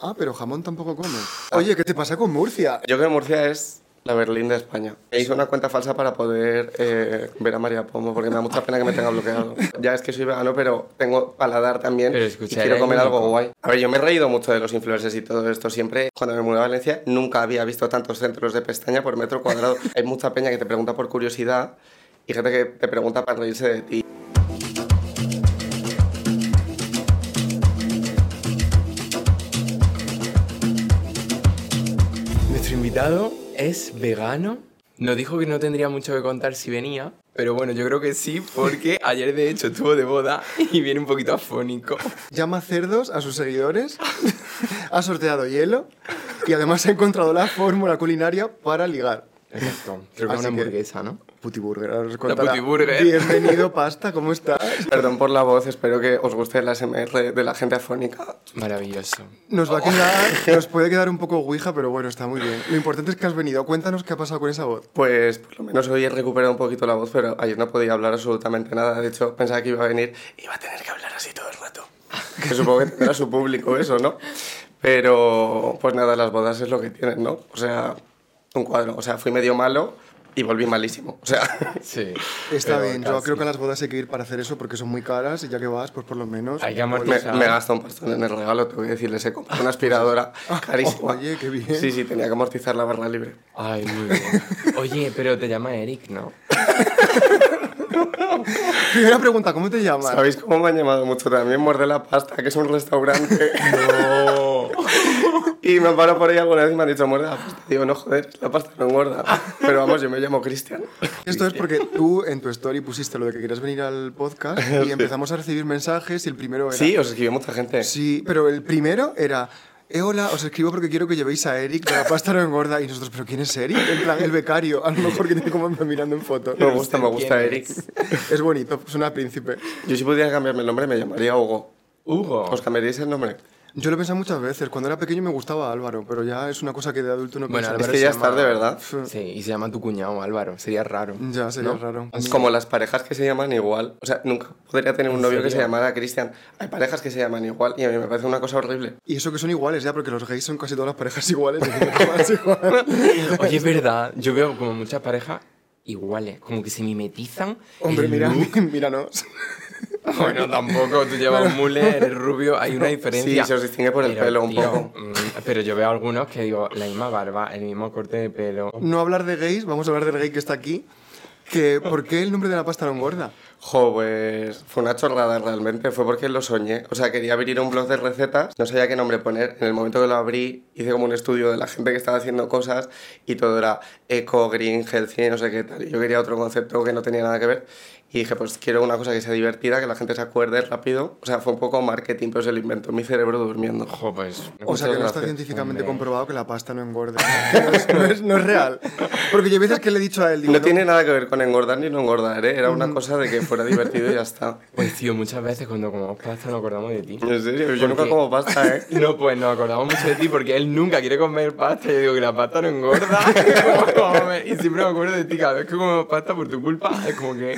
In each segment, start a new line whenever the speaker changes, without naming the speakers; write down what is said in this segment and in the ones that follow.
Ah, pero jamón tampoco come. Oye, ¿qué te pasa con Murcia?
Yo creo que Murcia es la Berlín de España. E hice una cuenta falsa para poder eh, ver a María Pomo, porque me da mucha pena que me tenga bloqueado. Ya es que soy vegano, pero tengo paladar también
Pero
y quiero
era
comer algo guay. A ver, yo me he reído mucho de los influencers y todo esto. Siempre, cuando me mudé a Valencia, nunca había visto tantos centros de pestaña por metro cuadrado. Hay mucha peña que te pregunta por curiosidad y gente que te pregunta para reírse de ti.
Invitado es vegano. Nos dijo que no tendría mucho que contar si venía, pero bueno, yo creo que sí, porque ayer de hecho estuvo de boda y viene un poquito afónico.
Llama cerdos a sus seguidores, ha sorteado hielo y además ha encontrado la fórmula culinaria para ligar.
Exacto. Creo que es
Así
una
que-
hamburguesa, ¿no?
Putiburger. ahora os contará.
Putiburger.
Bienvenido, pasta, ¿cómo estás?
Perdón por la voz, espero que os guste el ASMR de la gente afónica.
Maravilloso.
Nos va a quedar, nos puede quedar un poco ouija, pero bueno, está muy bien. Lo importante es que has venido. Cuéntanos qué ha pasado con esa voz.
Pues por lo menos hoy he recuperado un poquito la voz, pero ayer no podía hablar absolutamente nada. De hecho, pensaba que iba a venir y iba a tener que hablar así todo el rato. Que supongo que tendrá su público eso, ¿no? Pero pues nada, las bodas es lo que tienen, ¿no? O sea, un cuadro. O sea, fui medio malo y volví malísimo. O sea,
Sí.
Está bien, yo
casi.
creo que a las bodas hay que ir para hacer eso porque son muy caras y ya que vas, pues por lo menos.
Hay que
me,
amortizar.
me gasta un pastón en el regalo, tengo que decirles, he comprado una aspiradora carísima.
oye, qué bien.
Sí, sí, tenía que amortizar la barra libre.
Ay, muy bien. Oye, pero te llama Eric, ¿no?
Primera pregunta, ¿cómo te llamas?
¿Sabéis cómo me han llamado mucho también? Muerde la pasta, que es un restaurante.
No.
Y me han parado por ahí alguna vez y me han dicho, muerde la pasta. Digo, no, joder, la pasta no engorda. Pero vamos, yo me llamo Cristian.
Esto es porque tú en tu story pusiste lo de que querías venir al podcast y empezamos a recibir mensajes y el primero era...
Sí, os escribió mucha gente.
Sí, pero el primero era... Eh, hola, os escribo porque quiero que llevéis a Eric, la pasta no engorda. Y nosotros, ¿pero quién es Eric? En plan, el becario, a lo mejor que tiene como mirando en foto.
Me gusta, me gusta
¿Quién
Eric.
es?
Es bonito, suena a príncipe.
Yo si pudiera cambiarme el nombre me llamaría Hugo.
Hugo.
¿Os cambiaríais el nombre?
Yo lo he pensado muchas veces. Cuando era pequeño me gustaba Álvaro, pero ya es una cosa que de adulto no
Bueno,
pienso.
Álvaro
es que ya es tarde, ¿verdad?
Sí, y se llama tu cuñado Álvaro. Sería raro.
Ya, sería
¿no?
raro.
Es como las parejas que se llaman igual. O sea, nunca podría tener un
¿En
novio que se
serio?
llamara Cristian. Hay parejas que se llaman igual y a mí me parece una cosa horrible.
Y eso que son iguales ya, porque los gays son casi todas las parejas iguales. igual.
Oye, es verdad. Yo veo como muchas parejas iguales. Como que se mimetizan.
Hombre, mira, míranos.
Bueno, tampoco. Tú llevas un mule, eres rubio. Hay una diferencia.
Sí, se os distingue por el
Pero,
pelo un
tío,
poco.
mm, Pero yo veo algunos que digo, la misma barba, el mismo corte de pelo.
No hablar de gays, vamos a hablar del gay que está aquí. Que, ¿Por qué el nombre de la pasta no engorda?
Jo, pues fue una chorrada realmente, fue porque lo soñé. O sea, quería abrir un blog de recetas, no sabía qué nombre poner. En el momento que lo abrí, hice como un estudio de la gente que estaba haciendo cosas y todo era eco, green, healthy, no sé qué tal. Yo quería otro concepto que no tenía nada que ver. Y dije, pues quiero una cosa que sea divertida, que la gente se acuerde rápido. O sea, fue un poco marketing, pero se lo inventó mi cerebro durmiendo.
Ojo, pues.
O sea, que no está científicamente
Hombre.
comprobado que la pasta no engorde. No, es, no es- no es real. Porque yo hay veces que le he dicho a él, digo,
No tiene nada que ver con engordar ni no engordar, ¿eh? Era una cosa de que fuera divertido y ya está.
Pues, tío, muchas veces cuando comemos pasta nos acordamos de ti.
En serio, yo nunca como pasta, ¿eh?
No, pues nos acordamos mucho de ti porque él nunca quiere comer pasta. Y yo digo que la pasta no engorda. y siempre me acuerdo de ti cada vez que comemos pasta por tu culpa. Es como que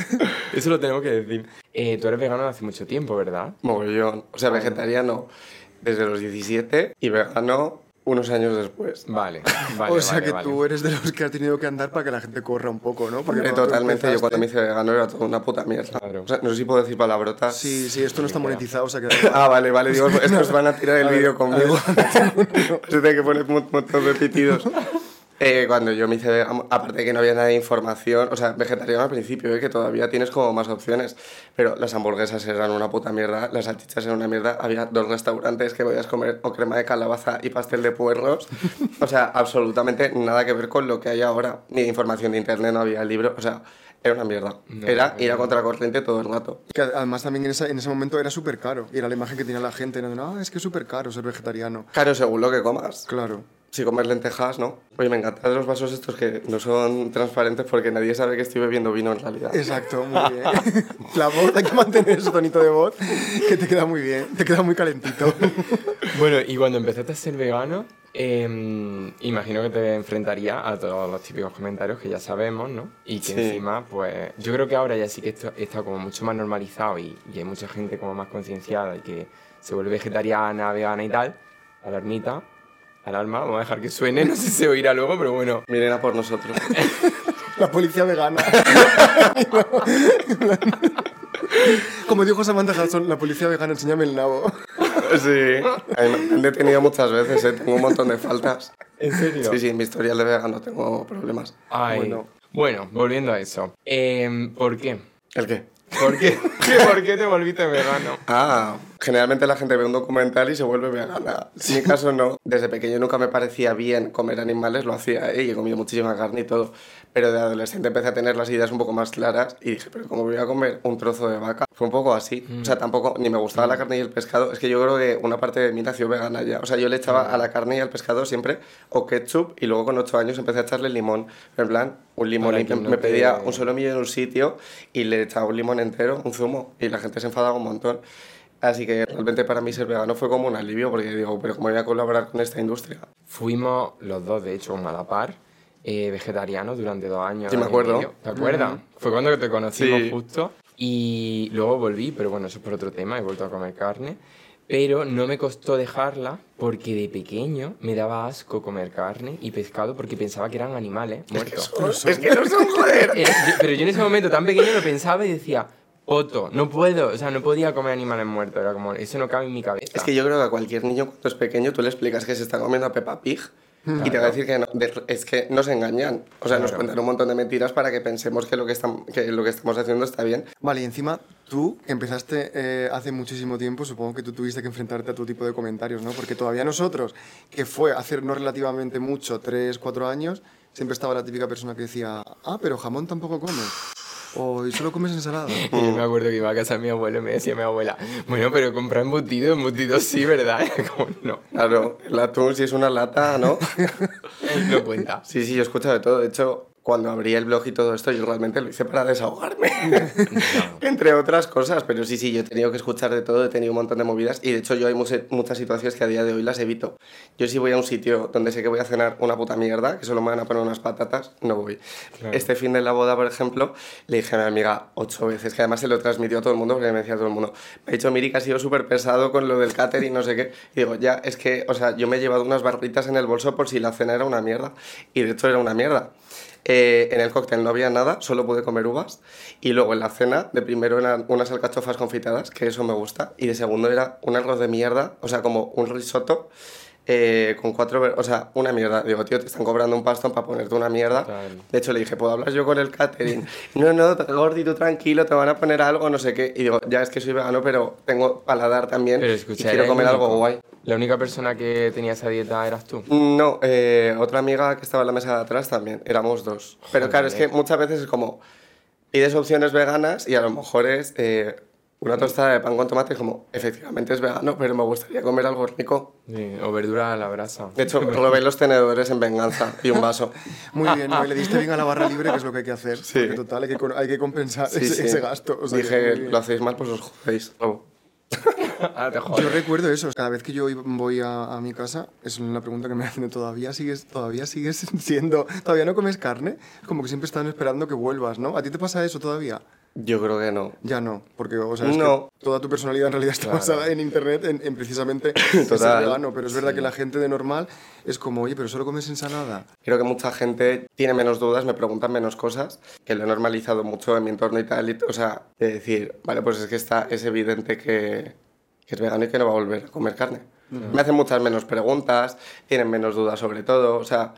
eso lo tenemos que decir. Eh, tú eres vegano hace mucho tiempo, ¿verdad?
Mogollón. O sea, vegetariano desde los 17 y vegano unos años después.
Vale, vale.
o sea
vale,
que
vale.
tú eres de los que ha tenido que andar para que la gente corra un poco, ¿no? Porque
Eh, totalmente, yo cuando me
empezaste-
hice vegano era toda una puta mierda.
Claro.
O sea, no sé si puedo decir palabrotas.
Sí, sí, esto no está monetizado, o sea que...
Ah, vale, vale, digo, es que os van a tirar el vídeo conmigo. Se tiene que poner un montón de pitidos. Eh, cuando yo me hice vegano, aparte de que no había nada de información, o sea, vegetariano al principio, eh, que todavía tienes como más opciones, pero las hamburguesas eran una puta mierda, las salchichas eran una mierda, había dos restaurantes que podías comer o crema de calabaza y pastel de puerros, o sea, absolutamente nada que ver con lo que hay ahora, ni de información de internet, no había libro, o sea, era una mierda.
No,
era
no,
ir a contracorriente todo el rato.
Que además también en, esa- en ese momento era súper caro. Y era la imagen que tenía la gente. No, no, es que es súper caro ser vegetariano.
Claro, según lo que comas.
Claro.
Si comer lentejas, ¿no? Oye, me encantan los vasos estos que no son transparentes porque nadie sabe que estoy bebiendo vino en realidad.
Exacto, muy bien. La voz, hay que mantener ese tonito de voz que te queda muy bien, te queda muy calentito.
Bueno, y cuando empezaste a ser vegano, eh, imagino que te enfrentaría a todos los típicos comentarios que ya sabemos, ¿no? Y que
Sí.
encima, pues, yo creo que ahora ya sí que esto está como mucho más normalizado y, y hay mucha gente como más concienciada y que se vuelve vegetariana, vegana y tal. alarmita, alarma, vamos a dejar que suene, no sé si se oirá luego, pero bueno.
Miren a por nosotros.
La policía vegana. Como dijo Samantha Hudson, la policía vegana, enséñame el nabo.
Sí. Me han detenido muchas veces, ¿eh? tengo un montón de faltas.
¿En serio?
Sí, sí, en mi historial de vegano tengo problemas.
Ay,
Bueno.
bueno. volviendo a eso. Em, ¿Por qué?
¿El qué?
¿Por qué? ¿Por qué te volviste vegano?
Ah, generalmente la gente ve un documental y se vuelve vegana. En mi caso no. Desde pequeño nunca me parecía bien comer animales, lo hacía ¿eh? y he comido muchísima carne y todo. Pero de adolescente empecé a tener las ideas un poco más claras y dije, pero ¿cómo voy a comer un trozo de vaca? Fue un poco así. O sea, tampoco, ni me gustaba la carne y el pescado. Es que yo creo que una parte de mí nació vegana ya. O sea, yo le echaba a la carne y al pescado siempre o ketchup y luego con 8 años empecé a echarle limón. En plan, un limón. Y
no
me
te-
pedía un solomillo en un sitio y le echaba un limón entero, un zumo, y la gente se enfadaba un montón. Así que realmente para mí ser vegano fue como un alivio, porque digo, pero ¿cómo voy a colaborar con esta industria?
Fuimos los dos, de hecho, a la par, eh, vegetarianos durante dos años.
Sí, me acuerdo.
medio. ¿Te acuerdas? Fue cuando te conocimos
Sí.
justo. Y luego volví, pero bueno, eso es por otro tema, he vuelto a comer carne. Pero no me costó dejarla porque de pequeño me daba asco comer carne y pescado porque pensaba que eran animales muertos.
Es que no son joder.
Eh, pero yo en ese momento tan pequeño lo pensaba y decía, Poto, no puedo, o sea, no podía comer animales muertos. Era como, eso no cabe en mi cabeza.
Es que yo creo que a cualquier niño cuando es pequeño tú le explicas que se está comiendo a Peppa Pig y te va a decir que no. Es que nos engañan. O sea, nos
Claro.
cuentan un montón de mentiras para que pensemos que lo que, estam- que lo que estamos haciendo está bien.
Vale, y encima tú, empezaste eh, hace muchísimo tiempo, supongo que tú tuviste que enfrentarte a tu tipo de comentarios, ¿no? Porque todavía nosotros, que fue hace no relativamente mucho, tres, cuatro años, siempre estaba la típica persona que decía, ah, pero jamón tampoco comes. O ¿y solo comes ensalada.
Y yo me acuerdo que iba a casa de mi abuelo y me decía mi abuela, bueno, pero comprar embutido, embutido sí, ¿verdad? Como, no,
Claro, el atún si es una lata, ¿no?
no cuenta.
Sí, sí, yo escucho de todo. De hecho, cuando abrí el blog y todo esto, yo realmente lo hice para desahogarme. Entre otras cosas. Pero sí, sí, yo he tenido que escuchar de todo, he tenido un montón de movidas. Y de hecho, yo hay muchas situaciones que a día de hoy las evito. Yo si voy a un sitio donde sé que voy a cenar una puta mierda, que solo me van a poner unas patatas, no voy.
Claro.
Este fin de la boda, por ejemplo, le dije a mi amiga ocho veces, que además se lo transmitió a todo el mundo, porque me decía todo el mundo, me ha dicho Miri que ha sido súper pesado con lo del catering, no sé qué. Y digo, ya, es que, o sea, yo me he llevado unas barritas en el bolso por si la cena era una mierda. Y de hecho era una mierda. Eh, en el cóctel no había nada, solo pude comer uvas. Y luego en la cena, de primero eran unas alcachofas confitadas, que eso me gusta. Y de segundo era un arroz de mierda, o sea, como un risotto. eh, con cuatro, o sea, una mierda. Digo, tío, te están cobrando un pastón para ponerte una mierda.
Total.
De hecho, le dije, ¿puedo hablar yo con el catering? No, no, Gordi, tú tranquilo, te van a poner algo, no sé qué. Y digo, ya es que soy vegano, pero tengo paladar también.
Pero
y
escucha,
quiero
era el
comer algo guay.
La única persona que tenía esa dieta eras tú.
No, eh, otra amiga que estaba en la mesa de atrás también, éramos dos. Pero claro, es que muchas veces es como, pides opciones veganas y a lo mejor es eh, una tostada de pan con tomate, como, efectivamente es vegano, pero me gustaría comer algo rico.
Sí, o verdura a la brasa.
De hecho, robé los tenedores en venganza y un vaso.
Muy bien, ¿no? Y le diste bien a la barra libre, que es lo que hay que hacer.
Sí.
Porque total, hay que, hay que compensar
Sí,
ese,
sí.
ese gasto. O sea,
Dije, lo hacéis mal, pues os jodéis. Robo.
Ah, te
Yo
jodas.
recuerdo eso, cada vez que yo voy a, a mi casa, es una pregunta que me hacen, ¿todavía sigues, todavía sigues siendo, todavía no comes carne? Es como que siempre están esperando que vuelvas, ¿no? ¿A ti te pasa eso todavía?
Yo creo que no.
Ya no, porque o sea, es
No.
que toda tu personalidad en realidad está
Claro.
basada en internet, en, en precisamente
Total.
vegano, pero es verdad que la gente de normal es como, oye, pero solo comes ensalada.
Creo que mucha gente tiene menos dudas, me preguntan menos cosas, que lo he normalizado mucho en mi entorno y tal. y- o sea, de decir, vale, pues es que está, es evidente que, que es vegano y que no va a volver a comer carne. Me hacen muchas menos preguntas, tienen menos dudas sobre todo. O sea,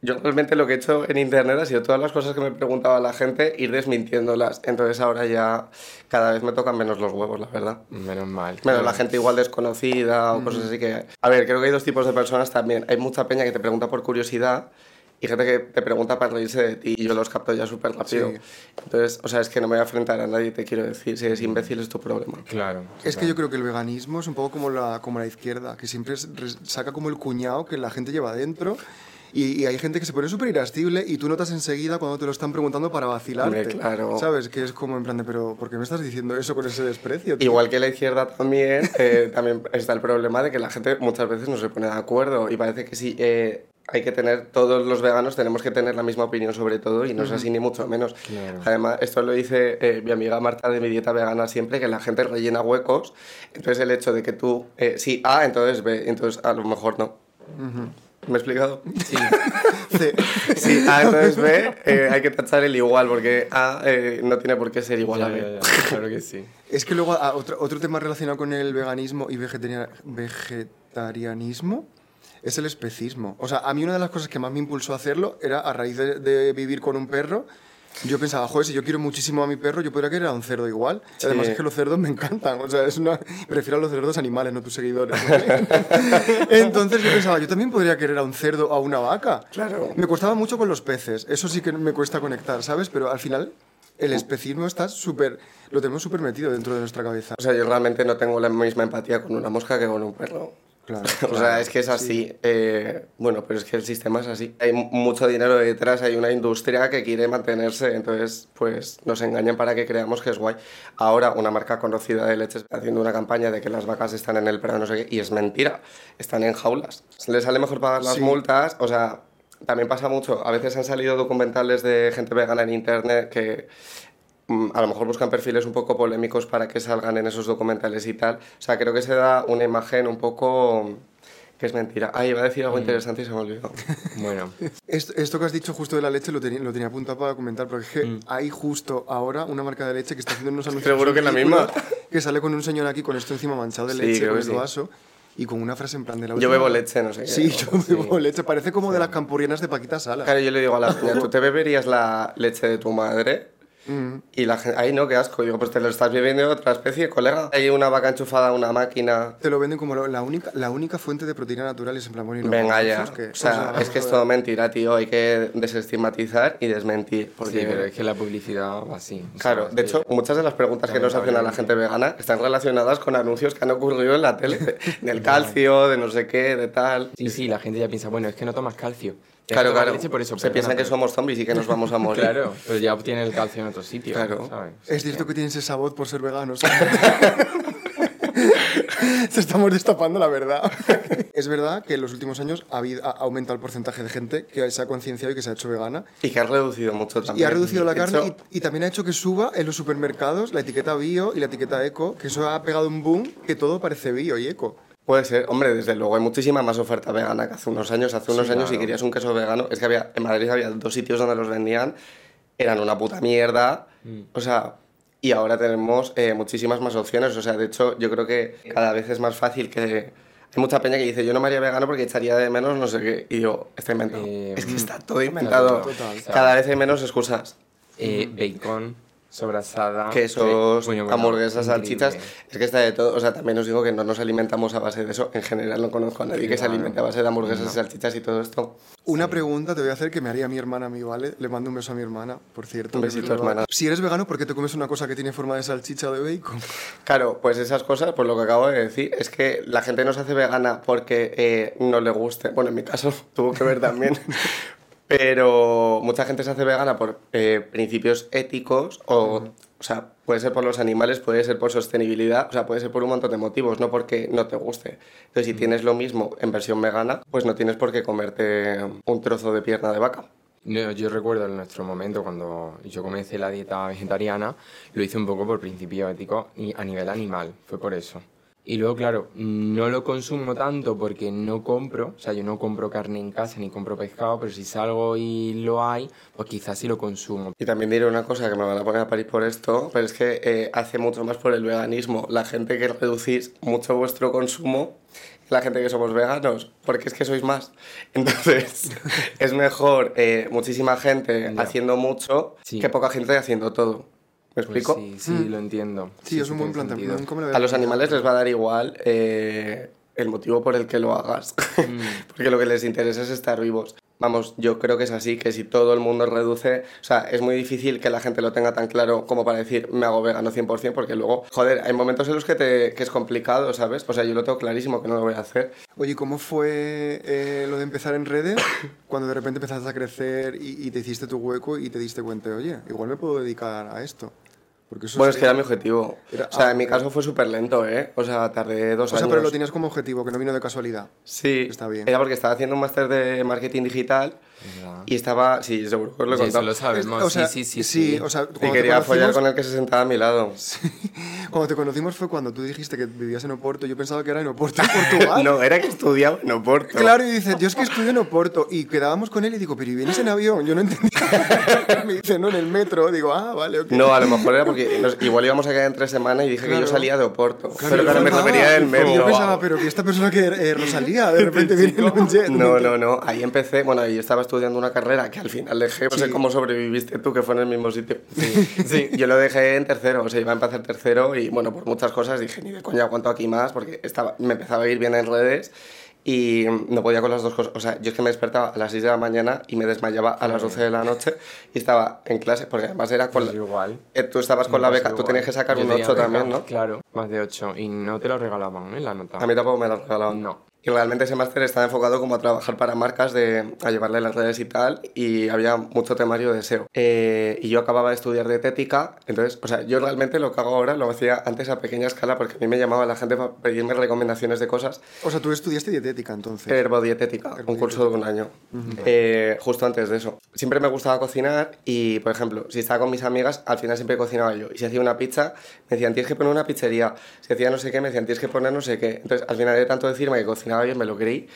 yo realmente lo que he hecho en internet ha sido todas las cosas que me preguntaba la gente, ir desmintiéndolas. Entonces ahora ya cada vez me tocan menos los huevos, la verdad.
Menos mal.
Menos la gente igual desconocida o cosas así que... A ver, creo que hay dos tipos de personas también. Hay mucha peña que te pregunta por curiosidad y gente que te pregunta para reírse de ti y yo los capto ya súper rápido.
Sí.
Entonces, o sea, es que no me voy a enfrentar a nadie, te quiero decir. Si eres imbécil es tu problema.
Claro.
Es que yo creo que el veganismo es un poco como la, como la izquierda, que siempre saca como el cuñado que la gente lleva dentro. Y, y hay gente que se pone súper irascible y tú notas enseguida cuando te lo están preguntando para vacilarte.
Hombre, claro.
¿Sabes? Que es como en plan de, pero ¿por qué me estás diciendo eso con ese desprecio? tío?".
Igual que la izquierda también, eh, también está el problema de que la gente muchas veces no se pone de acuerdo y parece que si eh, hay que tener, todos los veganos tenemos que tener la misma opinión sobre todo y no es así ni mucho menos.
Claro.
Además, esto lo dice eh, mi amiga Marta de mi dieta vegana siempre, que la gente rellena huecos, entonces el hecho de que tú, eh, sí, A, entonces B, entonces a lo mejor no. ¿Me he explicado?
Sí.
Sí.
Sí, A, entonces B, eh, hay que tachar el igual, porque A eh, no tiene por qué ser igual
Ya,
a B.
ya, ya, claro que sí.
Es que luego ah, otro, otro tema relacionado con el veganismo y vegetarian- vegetarianismo es el especismo. O sea, a mí una de las cosas que más me impulsó a hacerlo era a raíz de, de vivir con un perro. Yo pensaba, joder, si yo quiero muchísimo a mi perro, yo podría querer a un cerdo igual. Y Además es que los cerdos me encantan. O sea, es una... prefiero a los cerdos animales, no tus seguidores. Entonces yo pensaba, yo también podría querer a un cerdo o a una vaca.
Claro.
Me costaba mucho con los peces. Eso sí que me cuesta conectar, ¿sabes? Pero al final el especismo está súper... Lo tenemos súper metido dentro de nuestra cabeza.
O sea, yo realmente no tengo la misma empatía con una mosca que con un perro.
Claro.
o sea, es que es así. eh, bueno, pero es que el sistema es así. Hay mu- mucho dinero detrás, hay una industria que quiere mantenerse, entonces pues nos engañan para que creamos que es guay. Ahora una marca conocida de leches está haciendo una campaña de que las vacas están en el prado, no sé qué, y es mentira. Están en jaulas. Les sale mejor pagar las
Sí.
multas, o sea... También pasa mucho, a veces han salido documentales de gente vegana en internet que a lo mejor buscan perfiles un poco polémicos para que salgan en esos documentales y tal. O sea, creo que se da una imagen un poco que es mentira. Ah, iba a decir algo
Mm.
interesante y se me olvidó.
Bueno,
Esto, esto que has dicho justo de la leche lo tenía, lo tenía apuntado para comentar, porque es que hay justo ahora una marca de leche que está haciendo unos anuncios.
Seguro que es la misma.
Que sale con un señor aquí con esto encima manchado de
Sí,
leche,
creo
con el
sí.
vaso, y con una frase en plan de la
Yo
última-
bebo leche, no sé qué.
Sí, yo bebo leche. Parece como de las campurianas de Paquita Sala.
Claro, yo le digo a la peña, ¿tú te beberías la leche de tu madre?
Mm.
Y la gente, ay no, qué asco. Digo, pues te lo estás bebiendo de otra especie, colega. Hay una vaca enchufada a una máquina.
Te lo venden como lo- la única, la única fuente de proteína natural y es en plan, bueno, y no,
Venga ya.
que-
O sea, es que es todo mentira, tío. Hay que desestigmatizar y desmentir. Porque
sí, pero es que la publicidad va así.
Claro, de hecho, muchas de las preguntas que nos hacen a la gente vegana están relacionadas con anuncios que han ocurrido en la tele, del calcio, de no sé qué, de tal.
Sí, sí, la gente ya piensa, bueno, es que no tomas calcio.
Claro, claro.
leche por eso,
Se piensan que
pero-
somos zombies y que nos vamos a morir.
Claro, pero ya obtienen el calcio en otro sitio.
Claro.
¿sabes?
Es cierto que tienes esa voz por ser veganos. Se estamos destapando la verdad. es verdad que en los últimos años ha, habido- ha aumentado el porcentaje de gente que se ha concienciado y que se ha hecho vegana.
Y que ha reducido mucho
Y
también.
ha reducido la carne
hecho,
y, y también ha hecho que suba en los supermercados la etiqueta bio y la etiqueta eco, que eso ha pegado un boom que todo parece bio y eco.
Puede ser, hombre, desde luego hay muchísima más oferta vegana que hace unos años. Hace unos
Sí,
años, si
claro.
querías un queso vegano, es que había en Madrid había dos sitios donde los vendían, eran una puta mierda.
Mm.
O sea, y ahora tenemos eh, muchísimas más opciones. O sea, de hecho, yo creo que cada vez es más fácil que. Hay mucha peña que dice, yo no me haría vegano porque echaría de menos no sé qué. Y digo, está inventado.
Eh,
es que está todo inventado.
total.
Cada vez hay menos excusas.
Eh, bacon, sobrasada.
Quesos, hamburguesas, salchichas. Es que está de todo. O sea, también os digo que no nos alimentamos a base de eso. En general no conozco a nadie que se alimente a base de hamburguesas y salchichas y todo esto.
Una pregunta te voy a hacer que me haría mi hermana a mí, ¿vale? Le mando un beso a mi hermana, por cierto.
Un besito, hermana.
Si eres vegano, ¿por qué te comes una cosa que tiene forma de salchicha o de bacon?
Claro, pues esas cosas, pues lo que acabo de decir, es que la gente no se hace vegana porque eh, no le guste. Bueno, en mi caso tuvo que ver también. Pero mucha gente se hace vegana por eh, principios éticos o, o sea, puede ser por los animales, puede ser por sostenibilidad, o sea, puede ser por un montón de motivos, no porque no te guste. Entonces, si tienes lo mismo en versión vegana, pues no tienes por qué comerte un trozo de pierna de vaca.
No, yo recuerdo en nuestro momento cuando yo comencé la dieta vegetariana, lo hice un poco por principio ético y a nivel animal, fue por eso. Y luego, claro, no lo consumo tanto porque no compro, o sea, yo no compro carne en casa ni compro pescado, pero si salgo y lo hay, pues quizás sí lo consumo.
Y también diré una cosa que me van a poner a parir por esto, pero es que eh, hace mucho más por el veganismo la gente que reducís mucho vuestro consumo la gente que somos veganos, porque es que sois más. Entonces, es mejor eh, muchísima gente
Ya.
haciendo mucho
Sí.
que poca gente haciendo todo. ¿Me
Pues
explico?
sí, sí, lo entiendo.
Sí, es un buen planteamiento.
A los animales les va a dar igual eh, el motivo por el que lo hagas, porque lo que les interesa es estar vivos. Vamos, yo creo que es así, que si todo el mundo reduce, o sea, es muy difícil que la gente lo tenga tan claro como para decir, me hago vegano 100%, porque luego, joder, hay momentos en los que, te, que es complicado, ¿sabes? O sea, yo lo tengo clarísimo que no lo voy a hacer.
Oye, ¿cómo fue eh, lo de empezar en redes cuando de repente empezaste a crecer y, y te hiciste tu hueco y te diste cuenta, oye, igual me puedo dedicar a esto? Porque eso
Bueno, es que era mi objetivo.
Era-
o sea,
ah,
en mi
ok.
caso fue súper lento, ¿eh? O sea, tardé dos
O sea,
años.
pero lo tenías como objetivo, que no vino de casualidad.
Sí,
Está bien.
Era porque estaba haciendo un máster de marketing digital
¿Verdad?
y estaba, sí, seguro que os lo he
Sí, eso
contado.
lo sabemos.
o sea,
sí, sí, sí, sí.
o sea,
Y quería follar con el que se sentaba a mi lado.
Cuando te conocimos fue cuando tú dijiste que vivías en Oporto. Yo pensaba que era en Oporto, en Portugal.
No, era que estudiaba en Oporto.
Claro, y dice, yo es que estudio en Oporto. Y quedábamos con él y digo, pero ¿y vienes en avión? Yo no entendía. Me dice, no, en el metro. Digo, ah, vale, ok.
No, a lo mejor era porque nos- igual íbamos a quedar en tres semanas y dije que
Claro.
yo salía de Oporto.
Claro,
pero
yo
claro, me refería del
Y
metro.
Yo pensaba, pero que esta persona que eh, Rosalía, de repente viene en un jet.
No, no, no. Ahí empecé. Bueno, ahí estaba estudiando una carrera que al final dejé. No sé
Sí.
cómo sobreviviste tú, que fue en el mismo sitio.
Sí.
Yo lo dejé en tercero. O sea, iba a empezar tercero y, bueno, por muchas cosas dije, ni de coña aguanto aquí más porque estaba, me empezaba a ir bien en redes y no podía con las dos cosas. O sea, yo es que me despertaba a las 6 de la mañana y me desmayaba a las 12 de la noche y estaba en clase, porque además era con
Pues
la...
igual.
Eh, Tú estabas con la
Pues
beca, tú tenías que sacar
Yo
un
tenía
8
beca,
también, ¿no?
Claro, más de 8. Y no te lo regalaban, ¿eh? La nota.
A mí tampoco me lo regalaban.
No.
Y realmente ese máster estaba enfocado como a trabajar para marcas, de, a llevarle las redes y tal, y había mucho temario de SEO. Eh, y yo acababa de estudiar dietética, entonces, o sea, yo realmente lo que hago ahora lo hacía antes a pequeña escala porque a mí me llamaba la gente para pedirme recomendaciones de cosas.
O sea, tú estudiaste dietética entonces.
Herbodietética, un curso de un año, Eh, justo antes de eso. Siempre me gustaba cocinar y, por ejemplo, si estaba con mis amigas, al final siempre cocinaba yo. Y si hacía una pizza, me decían, tienes que poner una pizzería. Si hacía no sé qué, me decían, tienes que poner no sé qué. Entonces, al final de tanto decirme que cocinaba me lo creí.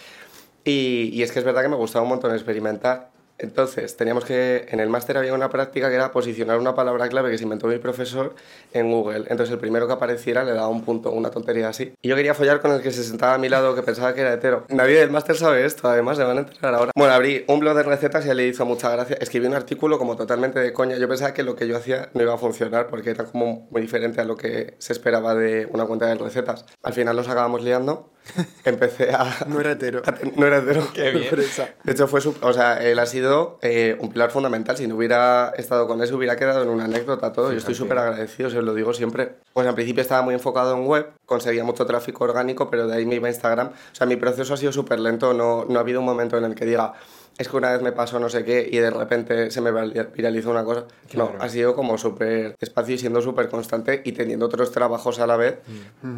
Y, y es que es verdad que me gustaba un montón experimentar. Entonces, teníamos que, en el máster había una práctica que era posicionar una palabra clave que se inventó mi profesor en Google. Entonces, el primero que apareciera le daba un punto, una tontería así. Y yo quería follar con el que se sentaba a mi lado, que pensaba que era hetero. Nadie del máster sabe esto, además, se van a enterar ahora. Bueno, abrí un blog de recetas y le hizo mucha gracia. Escribí un artículo como totalmente de coña. Yo pensaba que lo que yo hacía no iba a funcionar porque era como muy diferente a lo que se esperaba de una cuenta de recetas. Al final nos acabamos liando. Empecé a...
No era hetero.
a no era hetero.
Qué bien.
De hecho, fue su- o sea, él ha sido eh, un pilar fundamental. Si no hubiera estado con él, se hubiera quedado en una anécdota todo. Yo estoy súper agradecido, se lo digo siempre. Pues al principio estaba muy enfocado en web, conseguía mucho tráfico orgánico, pero de ahí me iba a Instagram. O sea, mi proceso ha sido súper lento. No, no ha habido un momento en el que diga, es que una vez me pasó no sé qué y de repente se me viralizó una cosa.
Claro.
No, ha sido como súper despacio y siendo súper constante y teniendo otros trabajos a la vez,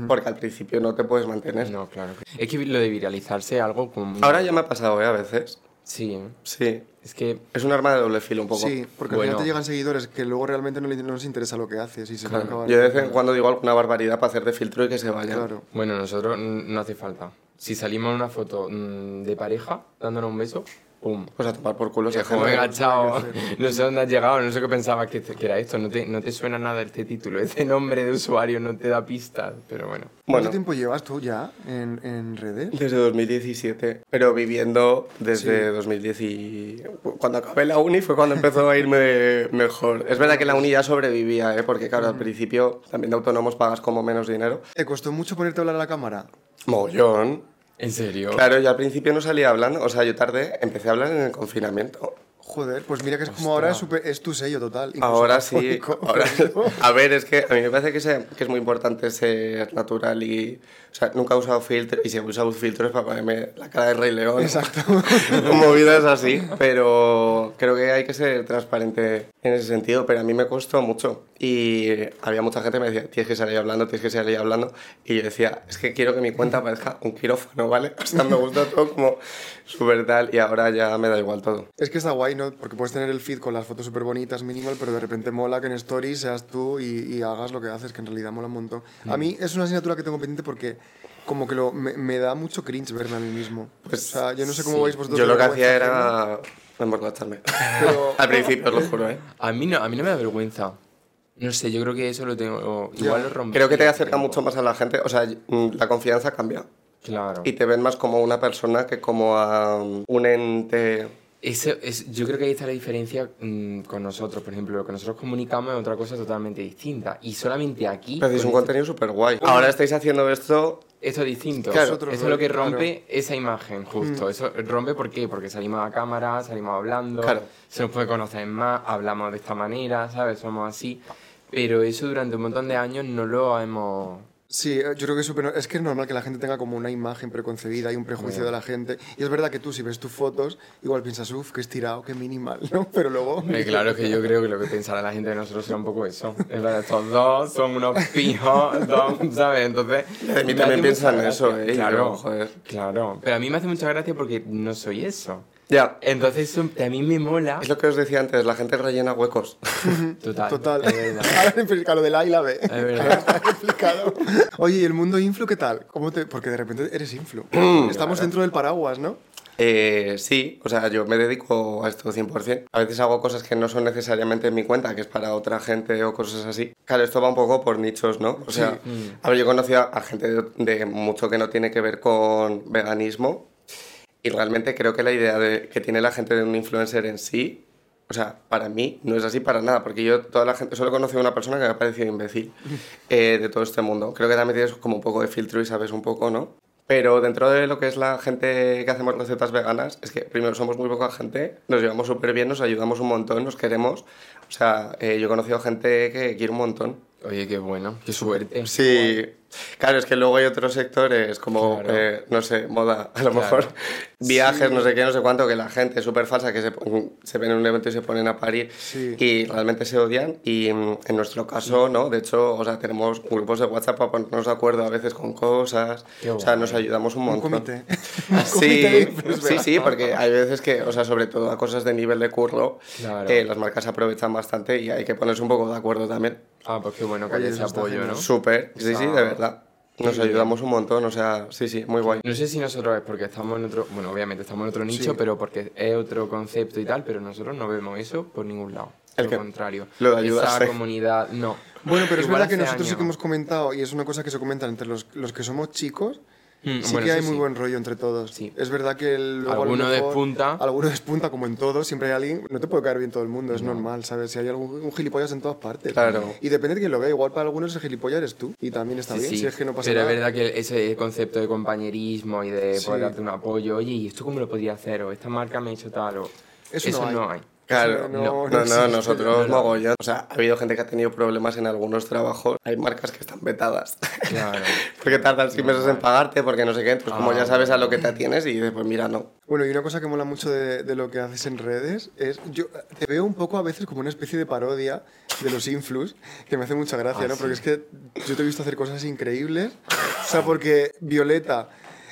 porque al principio no te puedes mantener.
No, claro. Es que lo de viralizarse es algo como...
Ahora ya me ha pasado, ¿eh? A veces.
Sí, ¿eh?
Sí.
Es que...
Es un arma de doble filo un poco.
Sí, porque al
Bueno.
final te llegan seguidores que luego realmente no, le- no les interesa lo que haces y se van a
Claro.
acabar.
Yo de vez en cuando digo alguna barbaridad para hacer de filtro y que se vayan.
Claro.
Bueno, nosotros no hace falta. Si salimos en una foto mm, de pareja, dándonos un beso, ¡pum!
Pues a tomar por culo. Se mal.
chao. No sé dónde has llegado, no sé qué pensabas que, que era esto. No te, no te suena nada este título. Este nombre de usuario no te da pistas, pero bueno.
¿Cuánto
Bueno,
tiempo llevas tú ya en, en redes?
desde 2017, pero viviendo desde
Sí.
2010 y... Cuando acabé la uni fue cuando empezó a irme mejor. Es verdad que la uni ya sobrevivía, ¿eh? porque claro, al principio también de autónomos pagas como menos dinero.
¿Te costó mucho ponerte a hablar a la cámara?
Mogollón.
¿En serio?
Claro, yo al principio no salía hablando, o sea, yo tardé, empecé a hablar en el confinamiento.
Joder, pues mira que es como ahora es, súper- es tu sello total.
Ahora sí. ahora- a ver, es que a mí me parece que, se- que es muy importante ser natural y. O sea, nunca he usado filtros y si he usado filtros para ponerme la cara de Rey León.
Exacto.
Movidas así. Pero creo que hay que ser transparente en ese sentido. Pero a mí me costó mucho. Y había mucha gente que me decía, tienes que salir hablando, tienes que salir hablando. Y yo decía, es que quiero que mi cuenta parezca un quirófano, ¿vale? O sea, me gusta todo como súper tal. Y ahora ya me da igual todo.
Es que está guay, ¿no? Porque puedes tener el feed con las fotos súper bonitas, minimal, pero de repente mola que en Stories seas tú y, y hagas lo que haces, que en realidad mola un montón. A mí es una asignatura que tengo pendiente porque como que lo, me, me da mucho cringe verme a mí mismo.
Pues,
o sea, yo no sé cómo
sí.
vais vosotros.
Yo lo que hacía era emborracharme.
Pero,
Al principio, os lo juro, ¿eh?
A mí no, a mí no me da vergüenza. No sé, yo creo que eso lo tengo. Igual lo rompí.
Creo que te acerca mucho más a la gente, o sea, mm, la confianza cambia.
Claro.
Y te ven más como una persona que como a un ente.
Eso es, yo creo que ahí está la diferencia mm, con nosotros. Por ejemplo, lo que nosotros comunicamos es otra cosa totalmente distinta. Y solamente aquí.
Pero es un
este-
contenido súper guay. Ahora estáis haciendo esto.
Esto es distinto.
Claro.
Eso es lo que
Claro.
rompe esa imagen, justo. Eso rompe ¿por qué? Porque salimos a cámara, salimos hablando,
Claro.
se nos puede conocer más, hablamos de esta manera, ¿sabes? Somos así. Pero eso durante un montón de años no lo hemos
Sí, eh, yo creo que es súper... Es que es normal que la gente tenga como una imagen preconcebida y un prejuicio de la gente. Y es verdad que tú, si ves tus fotos, igual piensas, uff, qué estirado, qué minimal, ¿no? Pero luego...
Hombre, claro que yo creo que lo que pensará la gente de nosotros será un poco eso. Es verdad, estos dos son unos pijos, dos, ¿sabes? Entonces...
De mí también piensan eso,
gracia.
¿eh?
Claro,
joder.
claro. Pero a mí me hace mucha gracia porque no soy eso.
Ya,
Entonces a mí me mola.
es lo que os decía antes, la gente rellena huecos.
Total.
Total. Ahora explica lo del A y la B.
Es verdad.
Ahora explicado. Oye, ¿y el mundo influ qué tal? ¿Cómo te...? Porque de repente eres influ. Estamos dentro del paraguas, ¿no?
Eh, sí, o sea, yo me dedico a esto 100%. A veces hago cosas que no son necesariamente en mi cuenta, que es para otra gente o cosas así. Claro, esto va un poco por nichos, ¿no? O sea, a ver, yo he conocido a gente de, de mucho que no tiene que ver con veganismo y realmente creo que la idea de, que tiene la gente de un influencer en sí, o sea, para mí no es así para nada, porque yo toda la gente, solo he conocido a una persona que me ha parecido imbécil eh, de todo este mundo. Creo que también tienes como un poco de filtro y sabes un poco, ¿no? Pero dentro de lo que es la gente que hacemos recetas veganas, es que primero somos muy poca gente, nos llevamos súper bien, nos ayudamos un montón, nos queremos. O sea, eh, yo he conocido gente que quiere un montón.
Oye, qué bueno, qué suerte.
Sí, claro, es que luego hay otros sectores como,
Claro.
eh, no sé, moda, a lo
Claro.
mejor, viajes, no sé qué, no sé cuánto, que la gente es súper falsa, que se, se ven en un evento y se ponen a parir
Sí.
y realmente se odian. Y mm, en nuestro caso, ¿no? De hecho, o sea, tenemos grupos de WhatsApp para ponernos de acuerdo a veces con cosas,
Qué
o sea,
guay.
nos ayudamos un
Un
montón.
comité.
Sí, sí, sí, porque hay veces que, o sea, sobre todo a cosas de nivel de curro,
Claro.
eh, las marcas se aprovechan bastante y hay que ponerse un poco de acuerdo también.
Ah, pues qué bueno que haya ese apoyo, ¿no?
Súper, sí, sí, de verdad. Nos ayudamos un montón, o sea, sí, sí, muy guay.
No sé si nosotros es porque estamos en otro, bueno, obviamente estamos en otro nicho,
Sí.
pero porque es otro concepto y tal, pero nosotros no vemos eso por ningún lado.
¿El qué?
contrario.
Lo de ayudarse.
Esa comunidad, no.
Bueno, pero es
Igual
verdad que nosotros sí
años.
que hemos comentado, y es una cosa que se comenta entre los, los que somos chicos,
Mm,
sí
bueno,
que hay muy
sí.
buen rollo entre todos.
Sí.
Es verdad que el-
Alguno
mejor-
despunta.
Alguno despunta, como en todo, siempre hay alguien, no te puede caer bien todo el mundo, es normal, ¿sabes? Si hay algún un gilipollas en todas partes.
Claro.
Y depende de quién lo vea, igual para algunos ese gilipollas eres tú, y también está
Sí,
bien,
sí.
si es que no pasa
pero
nada.
es verdad que ese concepto de compañerismo y de
Sí.
poder darte un apoyo, oye, ¿y esto cómo lo podría hacer? O esta marca me ha hecho tal, o...
Eso no hay.
Claro,
no-
no,
no
no, nosotros mogollón. O sea, ha habido gente que ha tenido problemas en algunos trabajos. Hay marcas que están vetadas.
Claro.
porque tardan seis meses en pagarte, porque no sé qué. Como
Ah,
ya sabes a lo que te atienes, y dices, pues mira, no.
Bueno, y una cosa que mola mucho de, de lo que haces en redes es, yo te veo un poco a veces como una especie de parodia de los influs, que me hace mucha gracia,
Ah,
¿no?
sí.
Porque es que yo te he visto hacer cosas increíbles. O sea, porque Violeta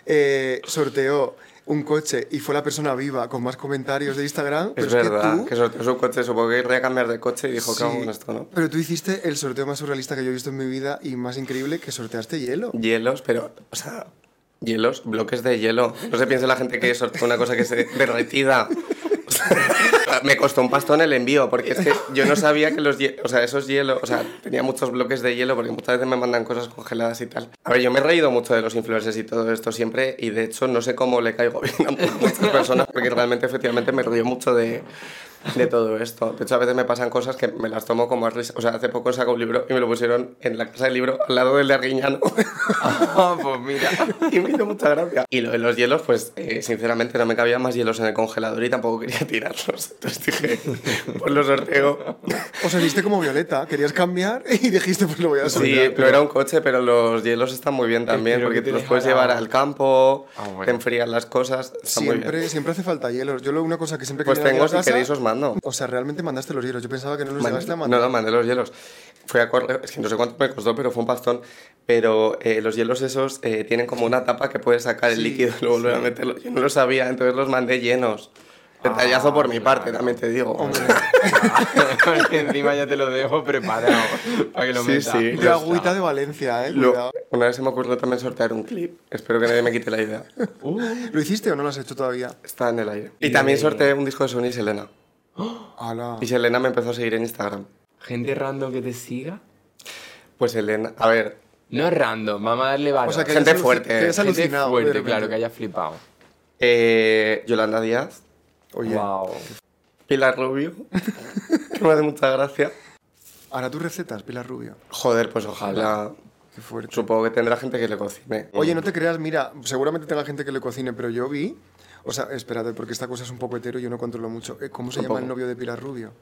eh, sorteó un coche y fue la persona viva con más comentarios de Instagram.
Es
pero
verdad,
que tú...
que sorteó su coche, supongo que quería cambiar de coche y dijo, ¿qué hago
Sí,
esto, no?
Pero tú hiciste el sorteo más surrealista que yo he visto en mi vida y más increíble que sorteaste hielo.
Hielos, pero, o sea, hielos, bloques de hielo. No se piense la gente que sortea una cosa que se derretida. Me costó un pastón el envío, porque es que yo no sabía que los o sea, esos hielos, o sea, tenía muchos bloques de hielo, porque muchas veces me mandan cosas congeladas y tal. A ver, yo me he reído mucho de los influencers y todo esto siempre, y de hecho no sé cómo le caigo bien a muchas personas, porque realmente efectivamente me río mucho de, de todo esto. De hecho, a veces me pasan cosas que me las tomo como a risa. O sea, hace poco saco un libro y me lo pusieron en la casa del libro al lado del de Arguiñano.
Ah, pues mira.
y me hizo mucha gracia. Y lo de los hielos, pues eh, sinceramente no me cabían más hielos en el congelador y tampoco quería tirarlos. Entonces dije, pues los sorteo.
O sea, hiciste como Violeta, querías cambiar y dijiste, pues lo voy a
Sí,
sortear.
pero era un coche, pero los hielos están muy bien también, porque
que te
te los puedes
dejara-
llevar al campo,
Ah, bueno.
te enfrían las cosas, está muy bien.
Siempre, siempre hace falta hielos. Yo lo una cosa que siempre
Pues tengo, si
casa-
queréis os mando.
O sea, realmente mandaste los hielos. Yo pensaba que no los
Mandé-
llegaste a
no,
mandar.
no, mandé los hielos. Fui a correr, es que no sé cuánto me costó, pero fue un pastón. Pero eh, los hielos esos eh, tienen como una tapa que puedes sacar el
Sí,
líquido y luego volver a meterlo. Yo no lo sabía, entonces los mandé llenos. Detallazo por mi parte, también te digo.
Hombre,
Porque encima ya te lo dejo preparado para que lo
Sí,
metas.
sí.
de agüita de Valencia, ¿eh?
Lo-
Cuidado.
una vez se me ocurrió también sortear un clip. Espero que nadie me quite la idea.
¿Lo hiciste o no lo has hecho todavía?
Está en el aire. Y también sorteé un disco de Sony y Selena.
Ala.
Y Selena me empezó a seguir en Instagram.
Gente random que te siga.
Pues Selena, a ver,
No random, vamos a darle valor.
O sea, que
Gente fuerte,
Que hayas
Gente
alucinado. de
fuerte, claro, que hayas flipado.
eh, Yolanda Díaz,
Oye,
Wow.
Pilar Rubio, que me hace mucha gracia.
ahora tus recetas, Pilar Rubio.
Joder, pues ojalá.
Qué fuerte.
Supongo que tendrá gente que le cocine.
Oye, no te creas, mira, seguramente tenga gente que le cocine, pero yo vi. O sea, espérate, porque esta cosa es un poco hetero y yo no controlo mucho. Eh, ¿Cómo se llama el novio de Pilar Rubio?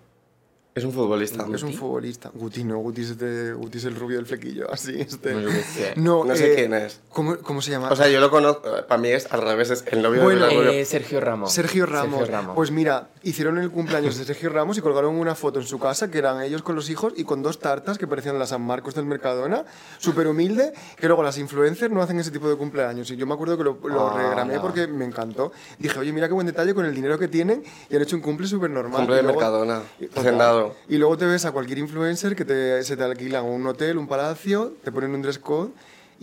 Es un futbolista.
Es un futbolista. Guti no, Guti es, de, Guti es el rubio del flequillo, así. Este.
No, sé.
No,
No sé
eh,
quién es.
¿cómo, cómo se llama?
O sea, yo lo conozco, para mí es al revés, es el novio
Bueno,
de la rubia.
Eh, Sergio Ramos.
Sergio Ramos.
Sergio Ramos.
Pues mira, hicieron el cumpleaños de Sergio Ramos y colgaron una foto en su casa que eran ellos con los hijos y con dos tartas que parecían las San Marcos del Mercadona, súper humilde, que luego las influencers no hacen ese tipo de cumpleaños. Y yo me acuerdo que lo, lo
Ah,
regramé
no.
porque me encantó. Dije, oye, mira qué buen detalle con el dinero que tienen y han hecho un cumple súper normal.
Cumple de
luego-
Mercadona,
Total. Y luego te ves a cualquier influencer que te, se te alquilan un hotel, un palacio, te ponen un dress code